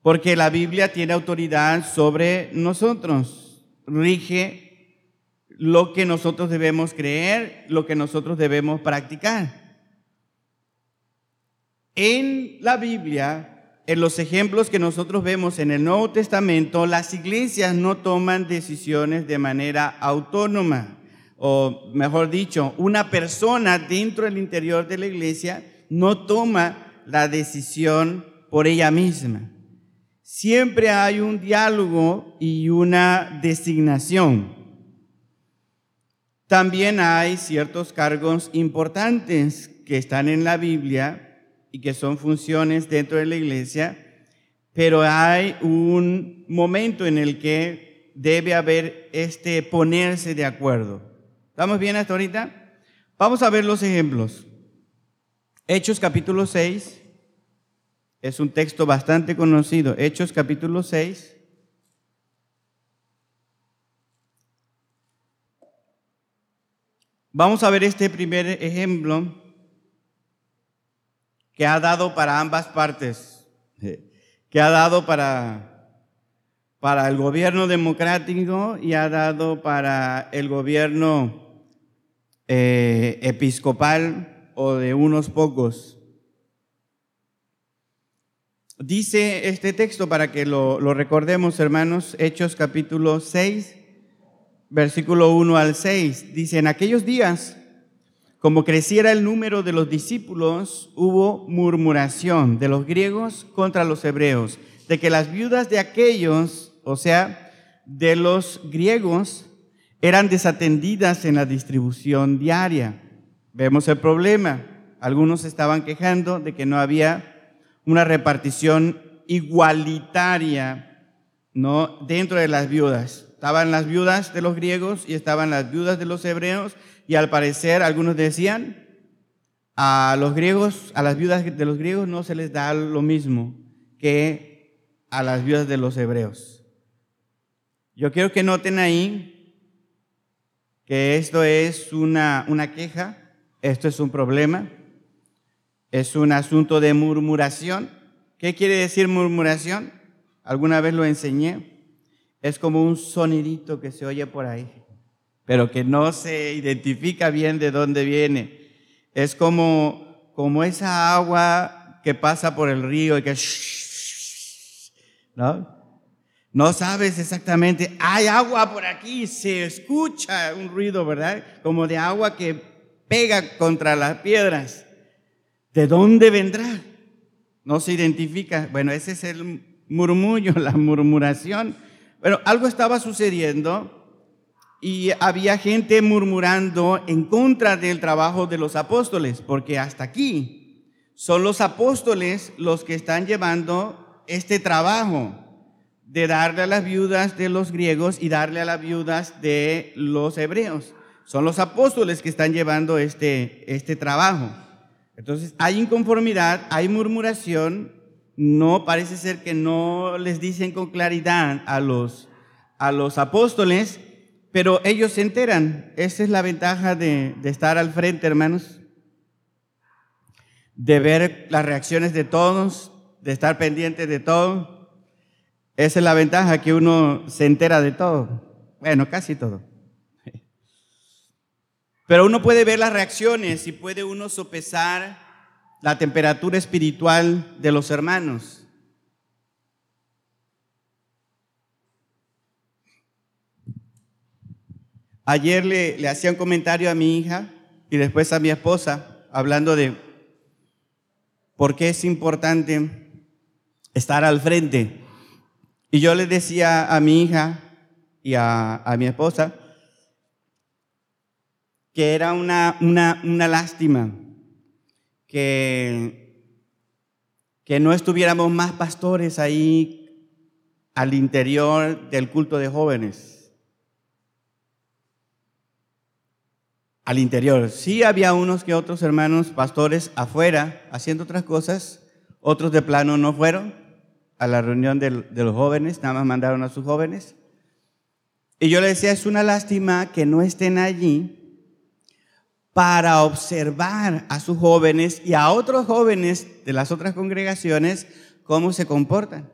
porque la Biblia tiene autoridad sobre nosotros, rige lo que nosotros debemos creer, lo que nosotros debemos practicar. En la Biblia, en los ejemplos que nosotros vemos en el Nuevo Testamento, las iglesias no toman decisiones de manera autónoma, o mejor dicho, una persona dentro del interior de la iglesia no toma la decisión por ella misma siempre hay un diálogo y una designación. También hay ciertos cargos importantes que están en la Biblia y que son funciones dentro de la iglesia, pero hay un momento en el que debe haber este ponerse de acuerdo. ¿Estamos bien hasta ahorita? Vamos a ver los ejemplos. Hechos capítulo 6, es un texto bastante conocido, Hechos capítulo 6. Vamos a ver este primer ejemplo que ha dado para ambas partes, que ha dado para, para el gobierno democrático y ha dado para el gobierno eh, episcopal o de unos pocos. Dice este texto para que lo, recordemos, hermanos, Hechos capítulo 6, versículo 1 al 6. Dice, en aquellos días, como creciera el número de los discípulos, hubo murmuración de los griegos contra los hebreos, de que las viudas de aquellos, o sea, de los griegos, eran desatendidas en la distribución diaria. Vemos el problema. Algunos estaban quejando de que no había una repartición igualitaria, ¿no? Dentro de las viudas. Estaban las viudas de los griegos y estaban las viudas de los hebreos y al parecer algunos decían, a los griegos, a las viudas de los griegos no se les da lo mismo que a las viudas de los hebreos. Yo quiero que noten ahí que esto es una, una queja, esto es un problema, es un asunto de murmuración. ¿Qué quiere decir murmuración? Alguna vez lo enseñé. Es como un sonidito que se oye por ahí, pero que no se identifica bien de dónde viene. Es como, como esa agua que pasa por el río y que... ¿No? No sabes exactamente, hay agua por aquí, se escucha un ruido, ¿verdad? Como de agua que pega contra las piedras. ¿De dónde vendrá? No se identifica. Bueno, ese es el murmullo, la murmuración. Pero algo estaba sucediendo y había gente murmurando en contra del trabajo de los apóstoles, porque hasta aquí son los apóstoles los que están llevando este trabajo de darle a las viudas de los griegos y darle a las viudas de los hebreos. Son los apóstoles que están llevando este, este trabajo. Entonces, hay inconformidad, hay murmuración, no parece ser que no les dicen con claridad a los, a los apóstoles, pero ellos se enteran. Esa es la ventaja de, de estar al frente, hermanos, de ver las reacciones de todos, de estar pendiente de todo. Esa es la ventaja que uno se entera de todo. Bueno, casi todo. Pero uno puede ver las reacciones y puede uno sopesar la temperatura espiritual de los hermanos. Ayer le, le hacía un comentario a mi hija y después a mi esposa, hablando de por qué es importante estar al frente. Y yo le decía a mi hija y a, a mi esposa que era una, una, una lástima que, que no estuviéramos más pastores ahí al interior del culto de jóvenes. Al interior. Sí había unos que otros hermanos pastores afuera haciendo otras cosas, otros de plano no fueron a la reunión de, los jóvenes, nada más mandaron a sus jóvenes. Y yo le decía, es una lástima que no estén allí para observar a sus jóvenes y a otros jóvenes de las otras congregaciones cómo se comportan,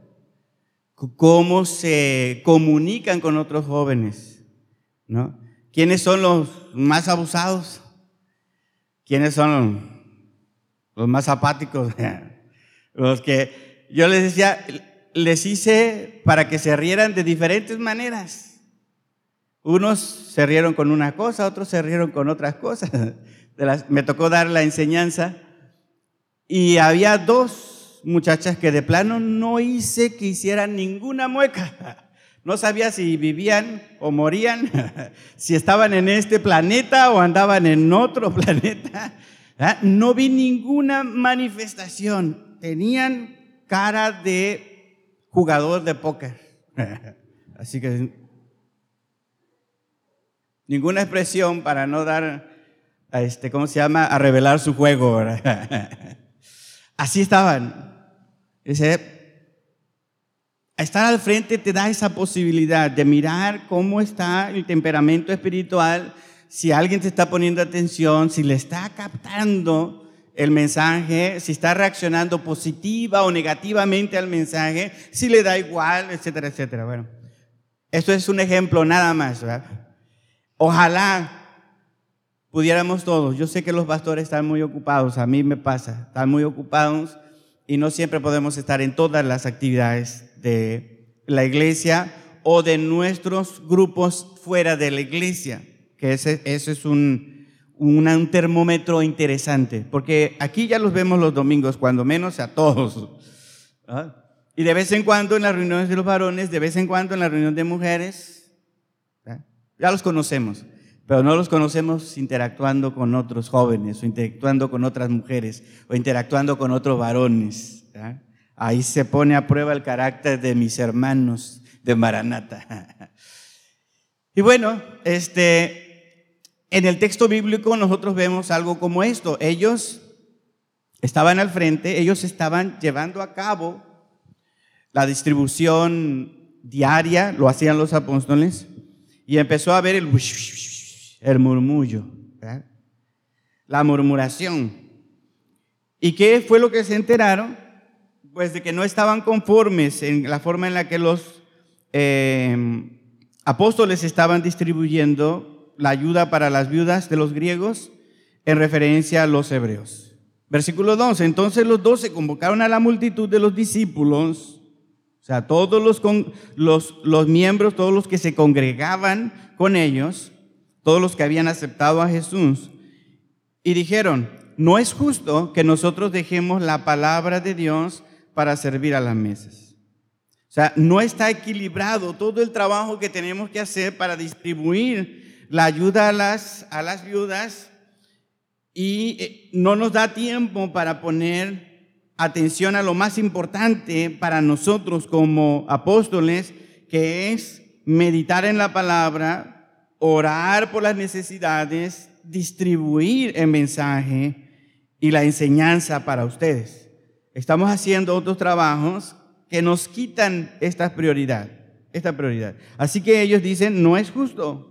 cómo se comunican con otros jóvenes, ¿no? ¿Quiénes son los más abusados? ¿Quiénes son los más apáticos? Los que yo les decía, les hice para que se rieran de diferentes maneras. Unos se rieron con una cosa, otros se rieron con otras cosas. me tocó dar la enseñanza y había dos muchachas que de plano no hice que hicieran ninguna mueca. No sabía si vivían o morían, si estaban en este planeta o andaban en otro planeta. ¿Ah? No vi ninguna manifestación. Tenían cara de jugador de póker. Así que ninguna expresión para no dar, a este, ¿cómo se llama?, a revelar su juego. Así estaban. Dice, estar al frente te da esa posibilidad de mirar cómo está el temperamento espiritual, si alguien te está poniendo atención, si le está captando el mensaje, si está reaccionando positiva o negativamente al mensaje, si le da igual, etcétera, etcétera. Bueno, esto es un ejemplo nada más, ¿verdad? Ojalá pudiéramos todos. Yo sé que los pastores están muy ocupados, a mí me pasa, están muy ocupados y no siempre podemos estar en todas las actividades de la iglesia o de nuestros grupos fuera de la iglesia, que ese, es un, un, termómetro interesante, porque aquí ya los vemos los domingos, cuando menos a todos. ¿ah? Y de vez en cuando en las reuniones de los varones, de vez en cuando en la reunión de mujeres, ya los conocemos, pero no los conocemos interactuando con otros jóvenes o interactuando con otras mujeres o interactuando con otros varones. Ahí se pone a prueba el carácter de mis hermanos de Maranata. Y bueno, este, en el texto bíblico nosotros vemos algo como esto. Ellos estaban al frente, ellos estaban llevando a cabo la distribución diaria, lo hacían los apóstoles, y empezó a ver el, murmullo, la murmuración. ¿Y qué fue lo que se enteraron? Pues de que no estaban conformes en la forma en la que los em, apóstoles estaban distribuyendo la ayuda para las viudas de los griegos en referencia a los hebreos. Versículo 12. Entonces los doce convocaron a la multitud de los discípulos o sea, todos los, los, los miembros, todos los que se congregaban con ellos, todos los que habían aceptado a Jesús, y dijeron, no es justo que nosotros dejemos la palabra de Dios para servir a las mesas. O sea, no está equilibrado todo el trabajo que tenemos que hacer para distribuir la ayuda a las, a las viudas y eh, no nos da tiempo para poner atención a lo más importante para nosotros como apóstoles, que es meditar en la palabra, orar por las necesidades, distribuir el mensaje y la enseñanza para ustedes. Estamos haciendo otros trabajos que nos quitan esta prioridad, esta prioridad. Así que ellos dicen, no es justo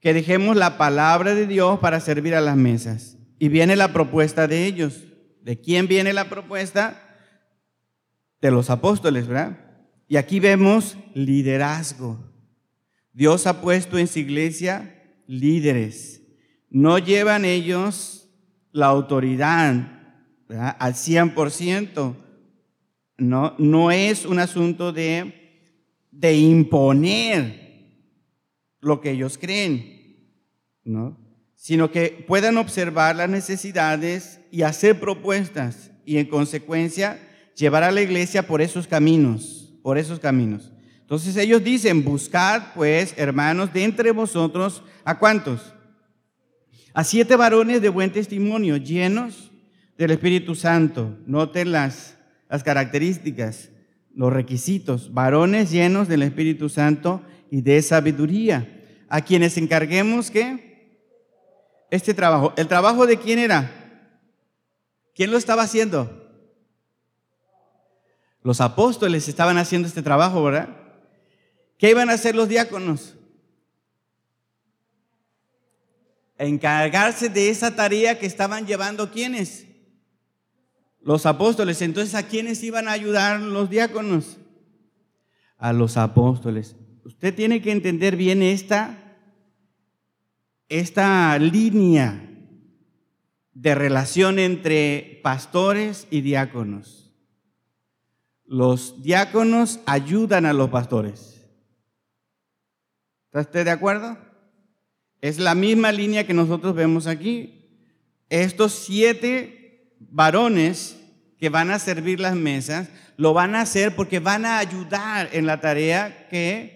que dejemos la palabra de Dios para servir a las mesas. Y viene la propuesta de ellos. ¿De quién viene la propuesta? De los apóstoles, ¿verdad? Y aquí vemos liderazgo. Dios ha puesto en su iglesia líderes. No llevan ellos la autoridad ¿verdad? al 100%. No, no es un asunto de, de imponer lo que ellos creen ¿no? Sino que puedan observar las necesidades y hacer propuestas y en consecuencia llevar a la iglesia por esos caminos, por esos caminos. Entonces ellos dicen, buscad pues, hermanos, de entre vosotros, ¿a cuántos? A siete varones de buen testimonio, llenos del Espíritu Santo. Noten las, las características, los requisitos. Varones llenos del Espíritu Santo y de sabiduría. A quienes encarguemos que este trabajo. ¿El trabajo de quién era? ¿Quién lo estaba haciendo? Los apóstoles estaban haciendo este trabajo, ¿verdad? ¿Qué iban a hacer los diáconos? Encargarse de esa tarea que estaban llevando quienes? Los apóstoles. Entonces, ¿a quiénes iban a ayudar los diáconos? A los apóstoles. Usted tiene que entender bien esta, esta línea de relación entre pastores y diáconos. Los diáconos ayudan a los pastores. ¿Está usted de acuerdo? Es la misma línea que nosotros vemos aquí. Estos siete varones que van a servir las mesas, lo van a hacer porque van a ayudar en la tarea que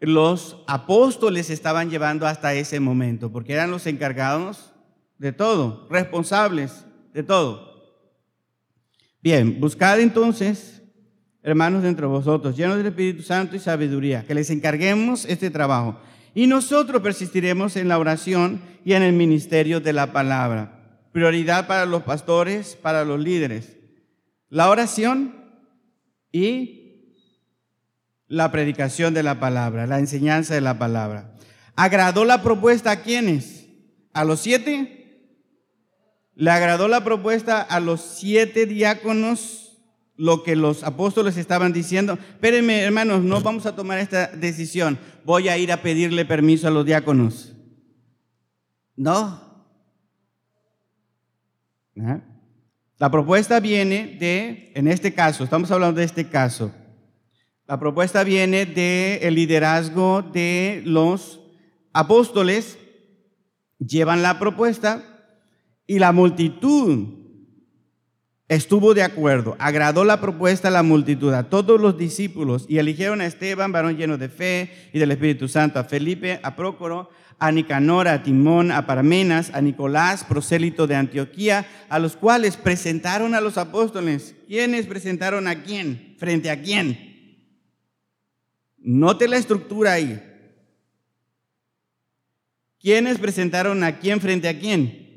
los apóstoles estaban llevando hasta ese momento, porque eran los encargados de todo, responsables de todo. Bien, buscad entonces, hermanos, entre vosotros, llenos del Espíritu Santo y sabiduría, que les encarguemos este trabajo. Y nosotros persistiremos en la oración y en el ministerio de la palabra. Prioridad para los pastores, para los líderes. La oración y la predicación de la palabra, la enseñanza de la palabra. ¿Agradó la propuesta a quiénes? ¿A los siete? Le agradó la propuesta a los siete diáconos lo que los apóstoles estaban diciendo. Espérenme, hermanos, no vamos a tomar esta decisión. Voy a ir a pedirle permiso a los diáconos. No. La propuesta viene de, en este caso, estamos hablando de este caso. La propuesta viene del liderazgo de los apóstoles. Llevan la propuesta, y la multitud estuvo de acuerdo, agradó la propuesta a la multitud, a todos los discípulos, y eligieron a Esteban, varón lleno de fe y del Espíritu Santo, a Felipe, a Prócoro, a Nicanor, a Timón, a Parmenas, a Nicolás, prosélito de Antioquía, a los cuales presentaron a los apóstoles. ¿Quiénes presentaron a quién? ¿Frente a quién? Note la estructura ahí. ¿Quiénes presentaron a quién frente a quién?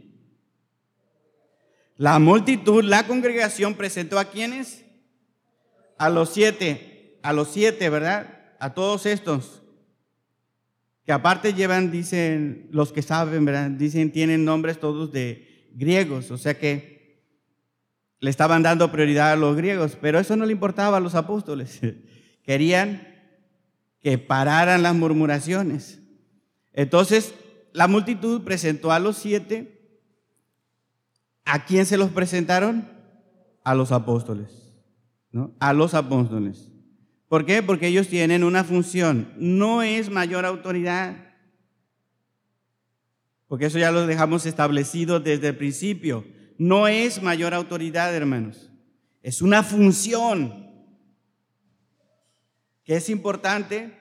La multitud, la congregación presentó a quienes? A los siete, a los siete, ¿verdad? A todos estos. Que aparte llevan, dicen, los que saben, ¿verdad? Dicen, tienen nombres todos de griegos, o sea que le estaban dando prioridad a los griegos, pero eso no le importaba a los apóstoles. Querían que pararan las murmuraciones. Entonces, la multitud presentó a los siete ¿A quién se los presentaron? A los apóstoles. ¿no? A los apóstoles. ¿Por qué? Porque ellos tienen una función. No es mayor autoridad. Porque eso ya lo dejamos establecido desde el principio. No es mayor autoridad, hermanos. Es una función que es importante,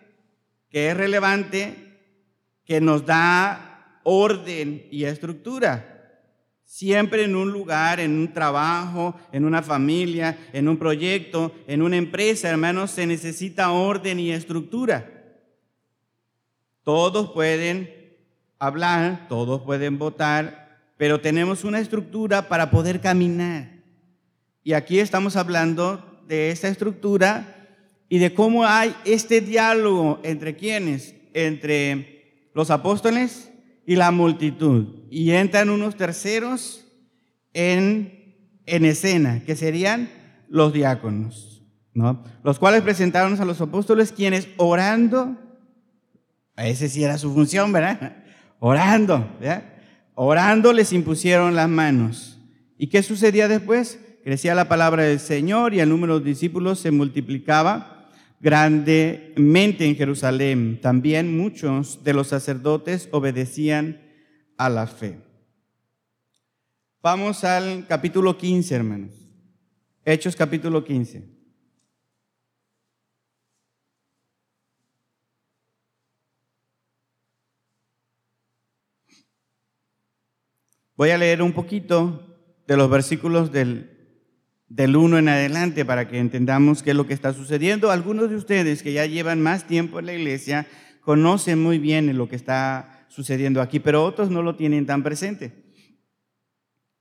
que es relevante, que nos da orden y estructura. Siempre en un lugar, en un trabajo, en una familia, en un proyecto, en una empresa, hermanos, se necesita orden y estructura. Todos pueden hablar, todos pueden votar, pero tenemos una estructura para poder caminar. Y aquí estamos hablando de esta estructura y de cómo hay este diálogo entre quienes, entre los apóstoles y la multitud. Y entran unos terceros en, en escena, que serían los diáconos, ¿no? Los cuales presentaron a los apóstoles quienes orando, a ese sí era su función, ¿verdad? Orando, ¿verdad? Orando les impusieron las manos. ¿Y qué sucedía después? Crecía la palabra del Señor y el número de discípulos se multiplicaba grandemente en Jerusalén. También muchos de los sacerdotes obedecían a la fe. Vamos al capítulo 15, hermanos. Hechos capítulo 15. Voy a leer un poquito de los versículos del, del 1 en adelante para que entendamos qué es lo que está sucediendo. Algunos de ustedes que ya llevan más tiempo en la iglesia conocen muy bien lo que está sucediendo aquí, pero otros no lo tienen tan presente.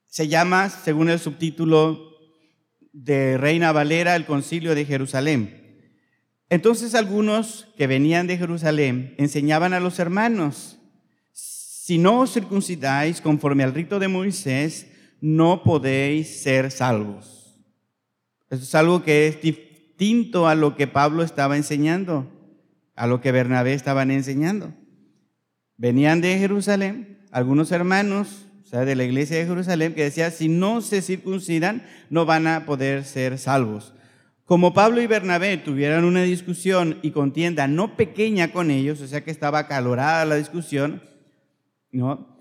Se llama, según el subtítulo de Reina Valera, el concilio de Jerusalén. Entonces algunos que venían de Jerusalén enseñaban a los hermanos, si no os circuncidáis conforme al rito de Moisés, no podéis ser salvos. Eso es algo que es distinto a lo que Pablo estaba enseñando, a lo que Bernabé estaban enseñando. Venían de Jerusalén algunos hermanos, o sea, de la iglesia de Jerusalén, que decían, si no se circuncidan, no van a poder ser salvos. Como Pablo y Bernabé tuvieran una discusión y contienda no pequeña con ellos, o sea que estaba acalorada la discusión, ¿no?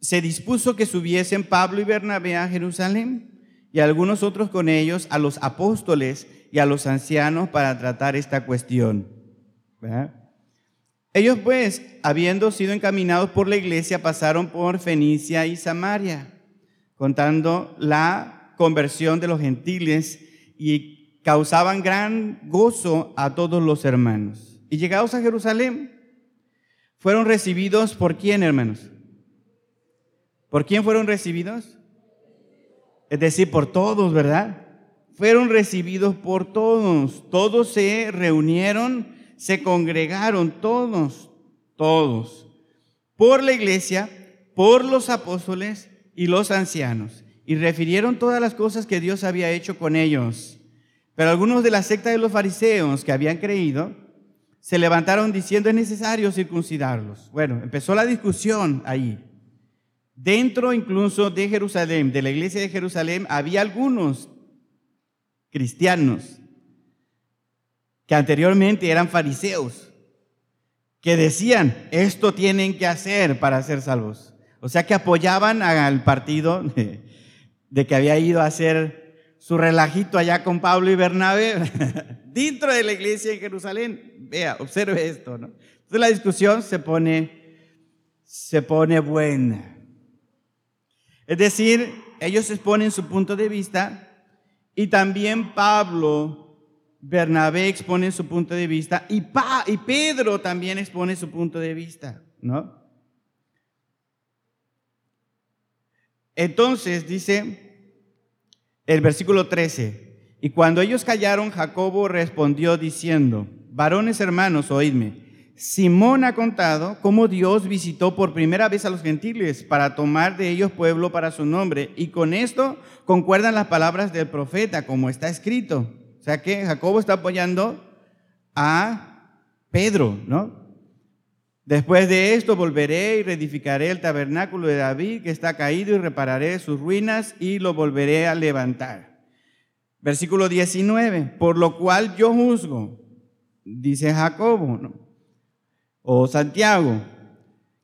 se dispuso que subiesen Pablo y Bernabé a Jerusalén y algunos otros con ellos a los apóstoles y a los ancianos para tratar esta cuestión. Ellos pues, habiendo sido encaminados por la iglesia, pasaron por Fenicia y Samaria, contando la conversión de los gentiles y causaban gran gozo a todos los hermanos. Y llegados a Jerusalén, fueron recibidos por quién, hermanos? ¿Por quién fueron recibidos? Es decir, por todos, ¿verdad? Fueron recibidos por todos. Todos se reunieron, se congregaron, todos, todos. Por la iglesia, por los apóstoles y los ancianos. Y refirieron todas las cosas que Dios había hecho con ellos. Pero algunos de la secta de los fariseos que habían creído se levantaron diciendo es necesario circuncidarlos. Bueno, empezó la discusión ahí. Dentro incluso de Jerusalén, de la iglesia de Jerusalén, había algunos cristianos que anteriormente eran fariseos, que decían, esto tienen que hacer para ser salvos. O sea que apoyaban al partido de, que había ido a hacer su relajito allá con Pablo y Bernabé dentro de la iglesia de Jerusalén. Vea, observe esto. Entonces la discusión se pone, se pone buena. Es decir, ellos exponen su punto de vista y también Pablo, Bernabé exponen su punto de vista y, pa, y Pedro también expone su punto de vista, ¿no? Entonces dice el versículo 13, y cuando ellos callaron, Jacobo respondió diciendo, varones hermanos, oídme. Simón ha contado cómo Dios visitó por primera vez a los gentiles para tomar de ellos pueblo para su nombre. Y con esto concuerdan las palabras del profeta, como está escrito. O sea que Jacobo está apoyando a Pedro, ¿no? Después de esto volveré y reedificaré el tabernáculo de David que está caído y repararé sus ruinas y lo volveré a levantar. Versículo 19, por lo cual yo juzgo dice Jacobo, o Santiago,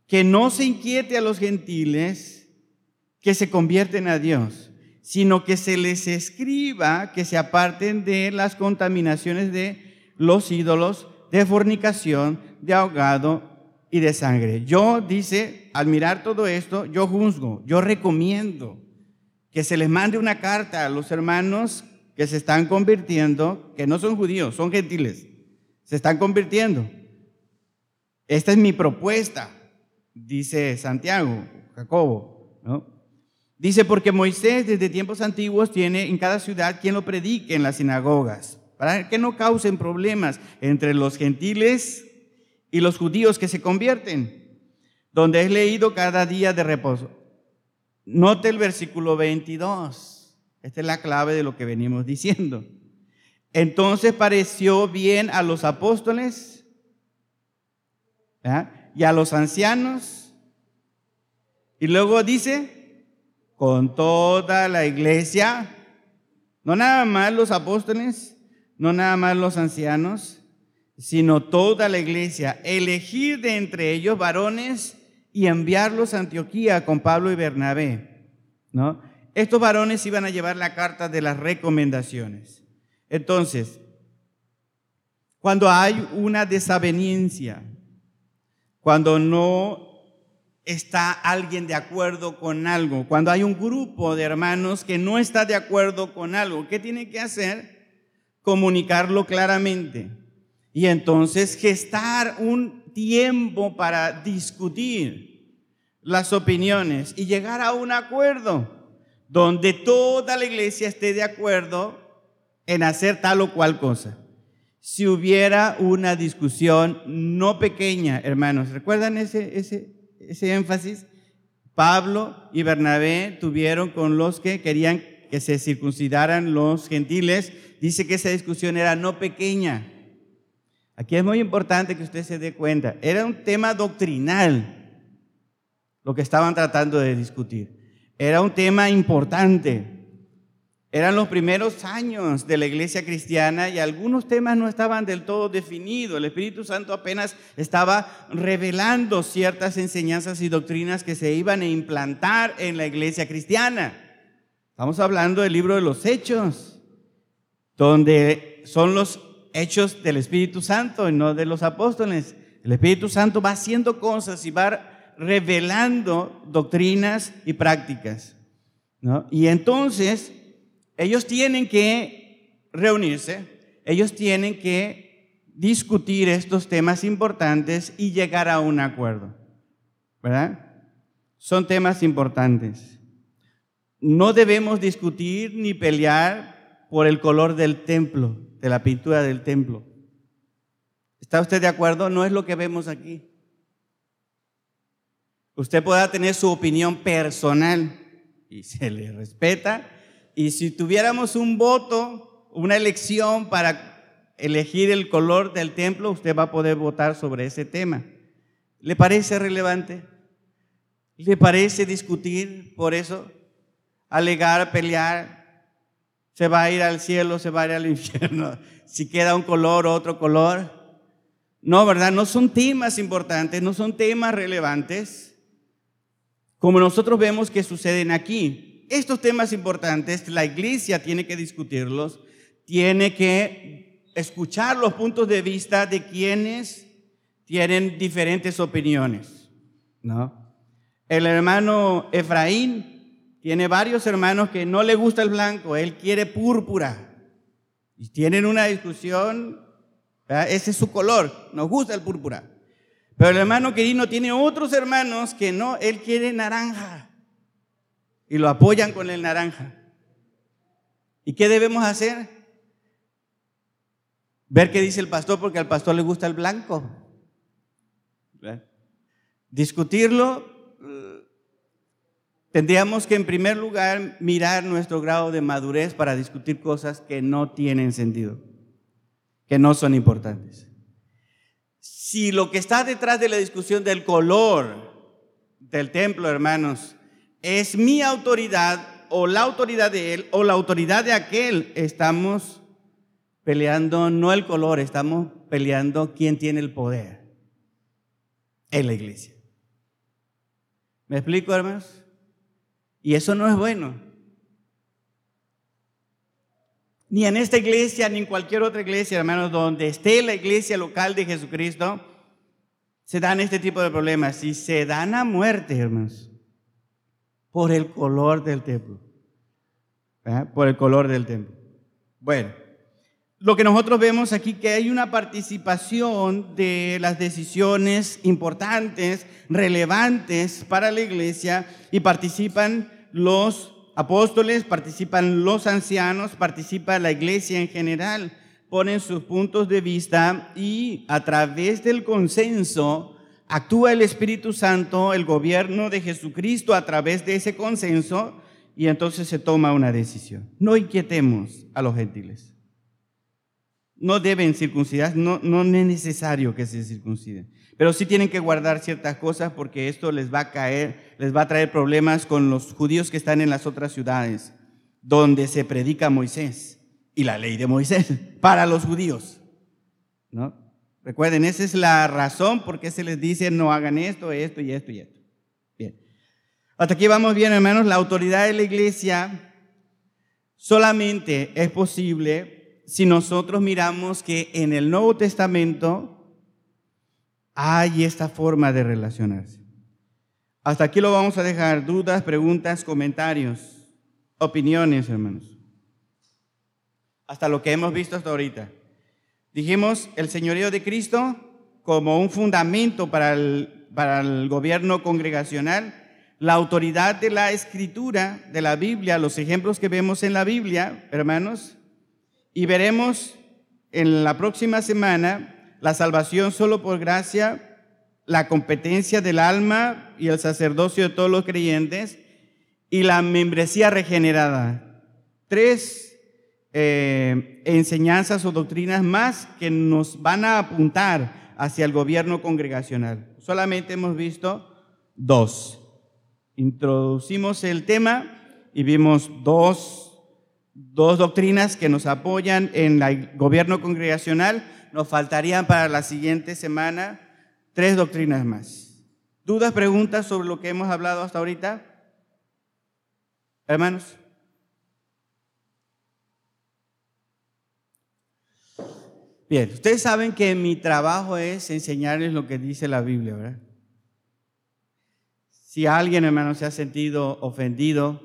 que no se inquiete a los gentiles que se convierten a Dios, sino que se les escriba que se aparten de las contaminaciones de los ídolos, de fornicación, de ahogado y de sangre. Yo, dice, al mirar todo esto, yo juzgo, yo recomiendo que se les mande una carta a los hermanos que se están convirtiendo, que no son judíos, son gentiles se están convirtiendo. Esta es mi propuesta, dice Santiago, Jacobo. ¿no? Dice, porque Moisés desde tiempos antiguos tiene en cada ciudad quien lo predique en las sinagogas, para que no causen problemas entre los gentiles y los judíos que se convierten, donde es leído cada día de reposo. Note el versículo 22. Esta es la clave de lo que venimos diciendo. Entonces pareció bien a los apóstoles y a los ancianos. Y luego dice, con toda la iglesia, no nada más los apóstoles, no nada más los ancianos, sino toda la iglesia, elegir de entre ellos varones y enviarlos a Antioquía con Pablo y Bernabé. ¿no? Estos varones iban a llevar la carta de las recomendaciones. Entonces, cuando hay una desaveniencia, cuando no está alguien de acuerdo con algo, cuando hay un grupo de hermanos que no está de acuerdo con algo, ¿qué tiene que hacer? Comunicarlo claramente. Y entonces gestar un tiempo para discutir las opiniones y llegar a un acuerdo donde toda la iglesia esté de acuerdo en hacer tal o cual cosa si hubiera una discusión no pequeña, hermanos. ¿Recuerdan ese, ese, ese énfasis? Pablo y Bernabé tuvieron con los que querían que se circuncidaran los gentiles. Dice que esa discusión era no pequeña. Aquí es muy importante que usted se dé cuenta. Era un tema doctrinal lo que estaban tratando de discutir. Era un tema importante. Eran los primeros años de la iglesia cristiana y algunos temas no estaban del todo definidos. El Espíritu Santo apenas estaba revelando ciertas enseñanzas y doctrinas que se iban a implantar en la iglesia cristiana. Estamos hablando del libro de los Hechos, donde son los hechos del Espíritu Santo y no de los apóstoles. El Espíritu Santo va haciendo cosas y va revelando doctrinas y prácticas. Y entonces ellos tienen que reunirse, ellos tienen que discutir estos temas importantes y llegar a un acuerdo. ¿Verdad? Son temas importantes. No debemos discutir ni pelear por el color del templo, de la pintura del templo. ¿Está usted de acuerdo? No es lo que vemos aquí. Usted pueda tener su opinión personal y se le respeta, y si tuviéramos un voto, una elección para elegir el color del templo, usted va a poder votar sobre ese tema. ¿Le parece relevante? ¿Le parece discutir por eso? Alegar, pelear, se va a ir al cielo, se va a ir al infierno, si queda un color otro color. No, ¿verdad? No son temas importantes, no son temas relevantes, como nosotros vemos que suceden aquí estos temas importantes, la iglesia tiene que discutirlos, tiene que escuchar los puntos de vista de quienes tienen diferentes opiniones, ¿no? El hermano Efraín tiene varios hermanos que no le gusta el blanco, él quiere púrpura. Y tienen una discusión, ese es su color, nos gusta el púrpura. Pero el hermano Quirino tiene otros hermanos que no, él quiere naranja y lo apoyan con el naranja. ¿Y qué debemos hacer? Ver qué dice el pastor porque al pastor le gusta el blanco. Discutirlo, eh, tendríamos que en primer lugar mirar nuestro grado de madurez para discutir cosas que no tienen sentido, que no son importantes. Si lo que está detrás de la discusión del color del templo, hermanos, es mi autoridad o la autoridad de él o la autoridad de aquel, estamos peleando no el color, estamos peleando quién tiene el poder en la iglesia. ¿Me explico, hermanos? Y eso no es bueno. Ni en esta iglesia, ni en cualquier otra iglesia, hermanos, donde esté la iglesia local de Jesucristo, se dan este tipo de problemas. Y se dan a muerte, hermanos por el color del templo. Por el color del templo. Bueno, lo que nosotros vemos aquí que hay una participación de las decisiones importantes, relevantes para la iglesia y participan los apóstoles, participan los ancianos, participa la iglesia en general, ponen sus puntos de vista y a través del consenso actúa el Espíritu Santo, el gobierno de Jesucristo a través de ese consenso y entonces se toma una decisión. No inquietemos a los gentiles. No deben circuncidar, no, no es necesario que se circunciden, pero sí tienen que guardar ciertas cosas porque esto les va a caer, les va a traer problemas con los judíos que están en las otras ciudades, donde se predica Moisés y la ley de Moisés para los judíos. ¿no? Recuerden, esa es la razón por qué se les dice no hagan esto, esto y esto y esto. Hasta aquí vamos bien, hermanos. La autoridad de la iglesia solamente es posible si nosotros miramos que en el Nuevo Testamento hay esta forma de relacionarse. Hasta aquí lo vamos a dejar. Dudas, preguntas, comentarios, opiniones, hermanos. Hasta lo que hemos visto hasta ahorita. Dijimos el señorío de Cristo como un fundamento para el, para el gobierno congregacional, la autoridad de la escritura, de la Biblia, los ejemplos que vemos en la Biblia, hermanos, y veremos en la próxima semana la salvación solo por gracia, la competencia del alma y el sacerdocio de todos los creyentes y la membresía regenerada. Tres eh, enseñanzas o doctrinas más que nos van a apuntar hacia el gobierno congregacional. Solamente hemos visto dos. Introducimos el tema y vimos dos, dos doctrinas que nos apoyan en el gobierno congregacional. Nos faltarían para la siguiente semana tres doctrinas más. ¿Dudas, preguntas sobre lo que hemos hablado hasta ahorita? Hermanos. Bien, ustedes saben que mi trabajo es enseñarles lo que dice la Biblia, ¿verdad? Si alguien, hermano, se ha sentido ofendido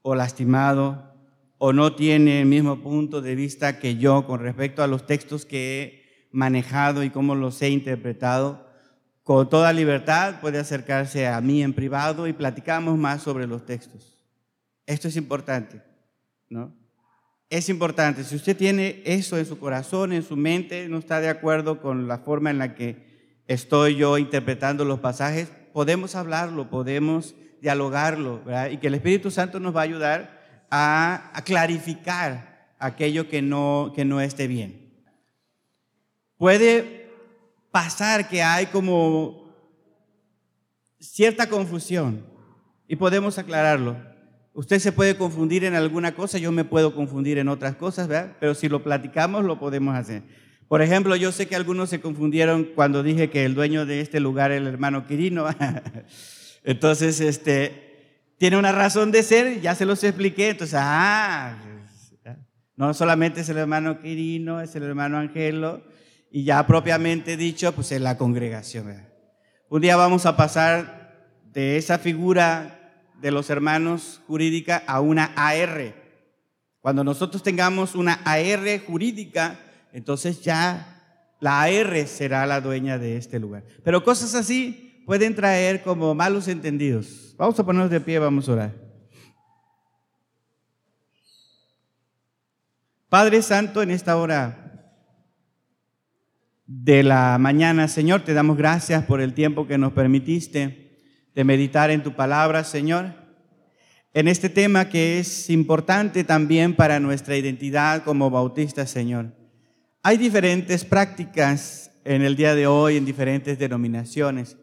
o lastimado o no tiene el mismo punto de vista que yo con respecto a los textos que he manejado y cómo los he interpretado. Con toda libertad puede acercarse a mí en privado y platicamos más sobre los textos. Esto es importante, ¿no? Es importante. Si usted tiene eso en su corazón, en su mente, no está de acuerdo con la forma en la que estoy yo interpretando los pasajes, podemos hablarlo, podemos dialogarlo, ¿verdad? Y que el Espíritu Santo nos va a ayudar a, a clarificar aquello que no, que no esté bien. Puede pasar que hay como cierta confusión y podemos aclararlo. Usted se puede confundir en alguna cosa, yo me puedo confundir en otras cosas, ¿verdad? Pero si lo platicamos, lo podemos hacer. Por ejemplo, yo sé que algunos se confundieron cuando dije que el dueño de este lugar es el hermano Quirino. Entonces, este, tiene una razón de ser, ya se los expliqué. Entonces, ah, no solamente es el hermano Quirino, es el hermano Angelo, y ya propiamente dicho, pues en la congregación. Un día vamos a pasar de esa figura de los hermanos jurídica a una AR. Cuando nosotros tengamos una AR jurídica, entonces ya la AR será la dueña de este lugar. Pero cosas así pueden traer como malos entendidos. Vamos a ponernos de pie, vamos a orar. Padre Santo, en esta hora de la mañana. Señor, te damos gracias por el tiempo que nos permitiste de meditar en tu palabra, Señor. En este tema que es importante también para nuestra identidad como bautistas, Señor. Hay diferentes prácticas en el día de hoy en diferentes denominaciones,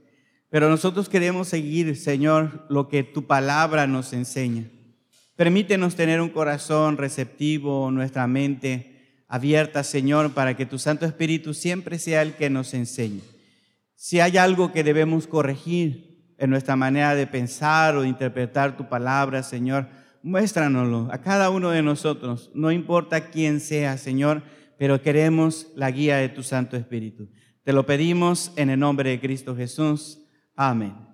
pero nosotros queremos seguir, Señor, lo que tu palabra nos enseña. Permítenos tener un corazón receptivo, nuestra mente abierta, Señor, para que tu Santo Espíritu siempre sea el que nos enseñe. Si hay algo que debemos corregir en nuestra manera de pensar o de interpretar tu palabra, Señor, muéstranoslo a cada uno de nosotros, no importa quién sea, Señor, pero queremos la guía de tu Santo Espíritu. Te lo pedimos en el nombre de Cristo Jesús. Amén.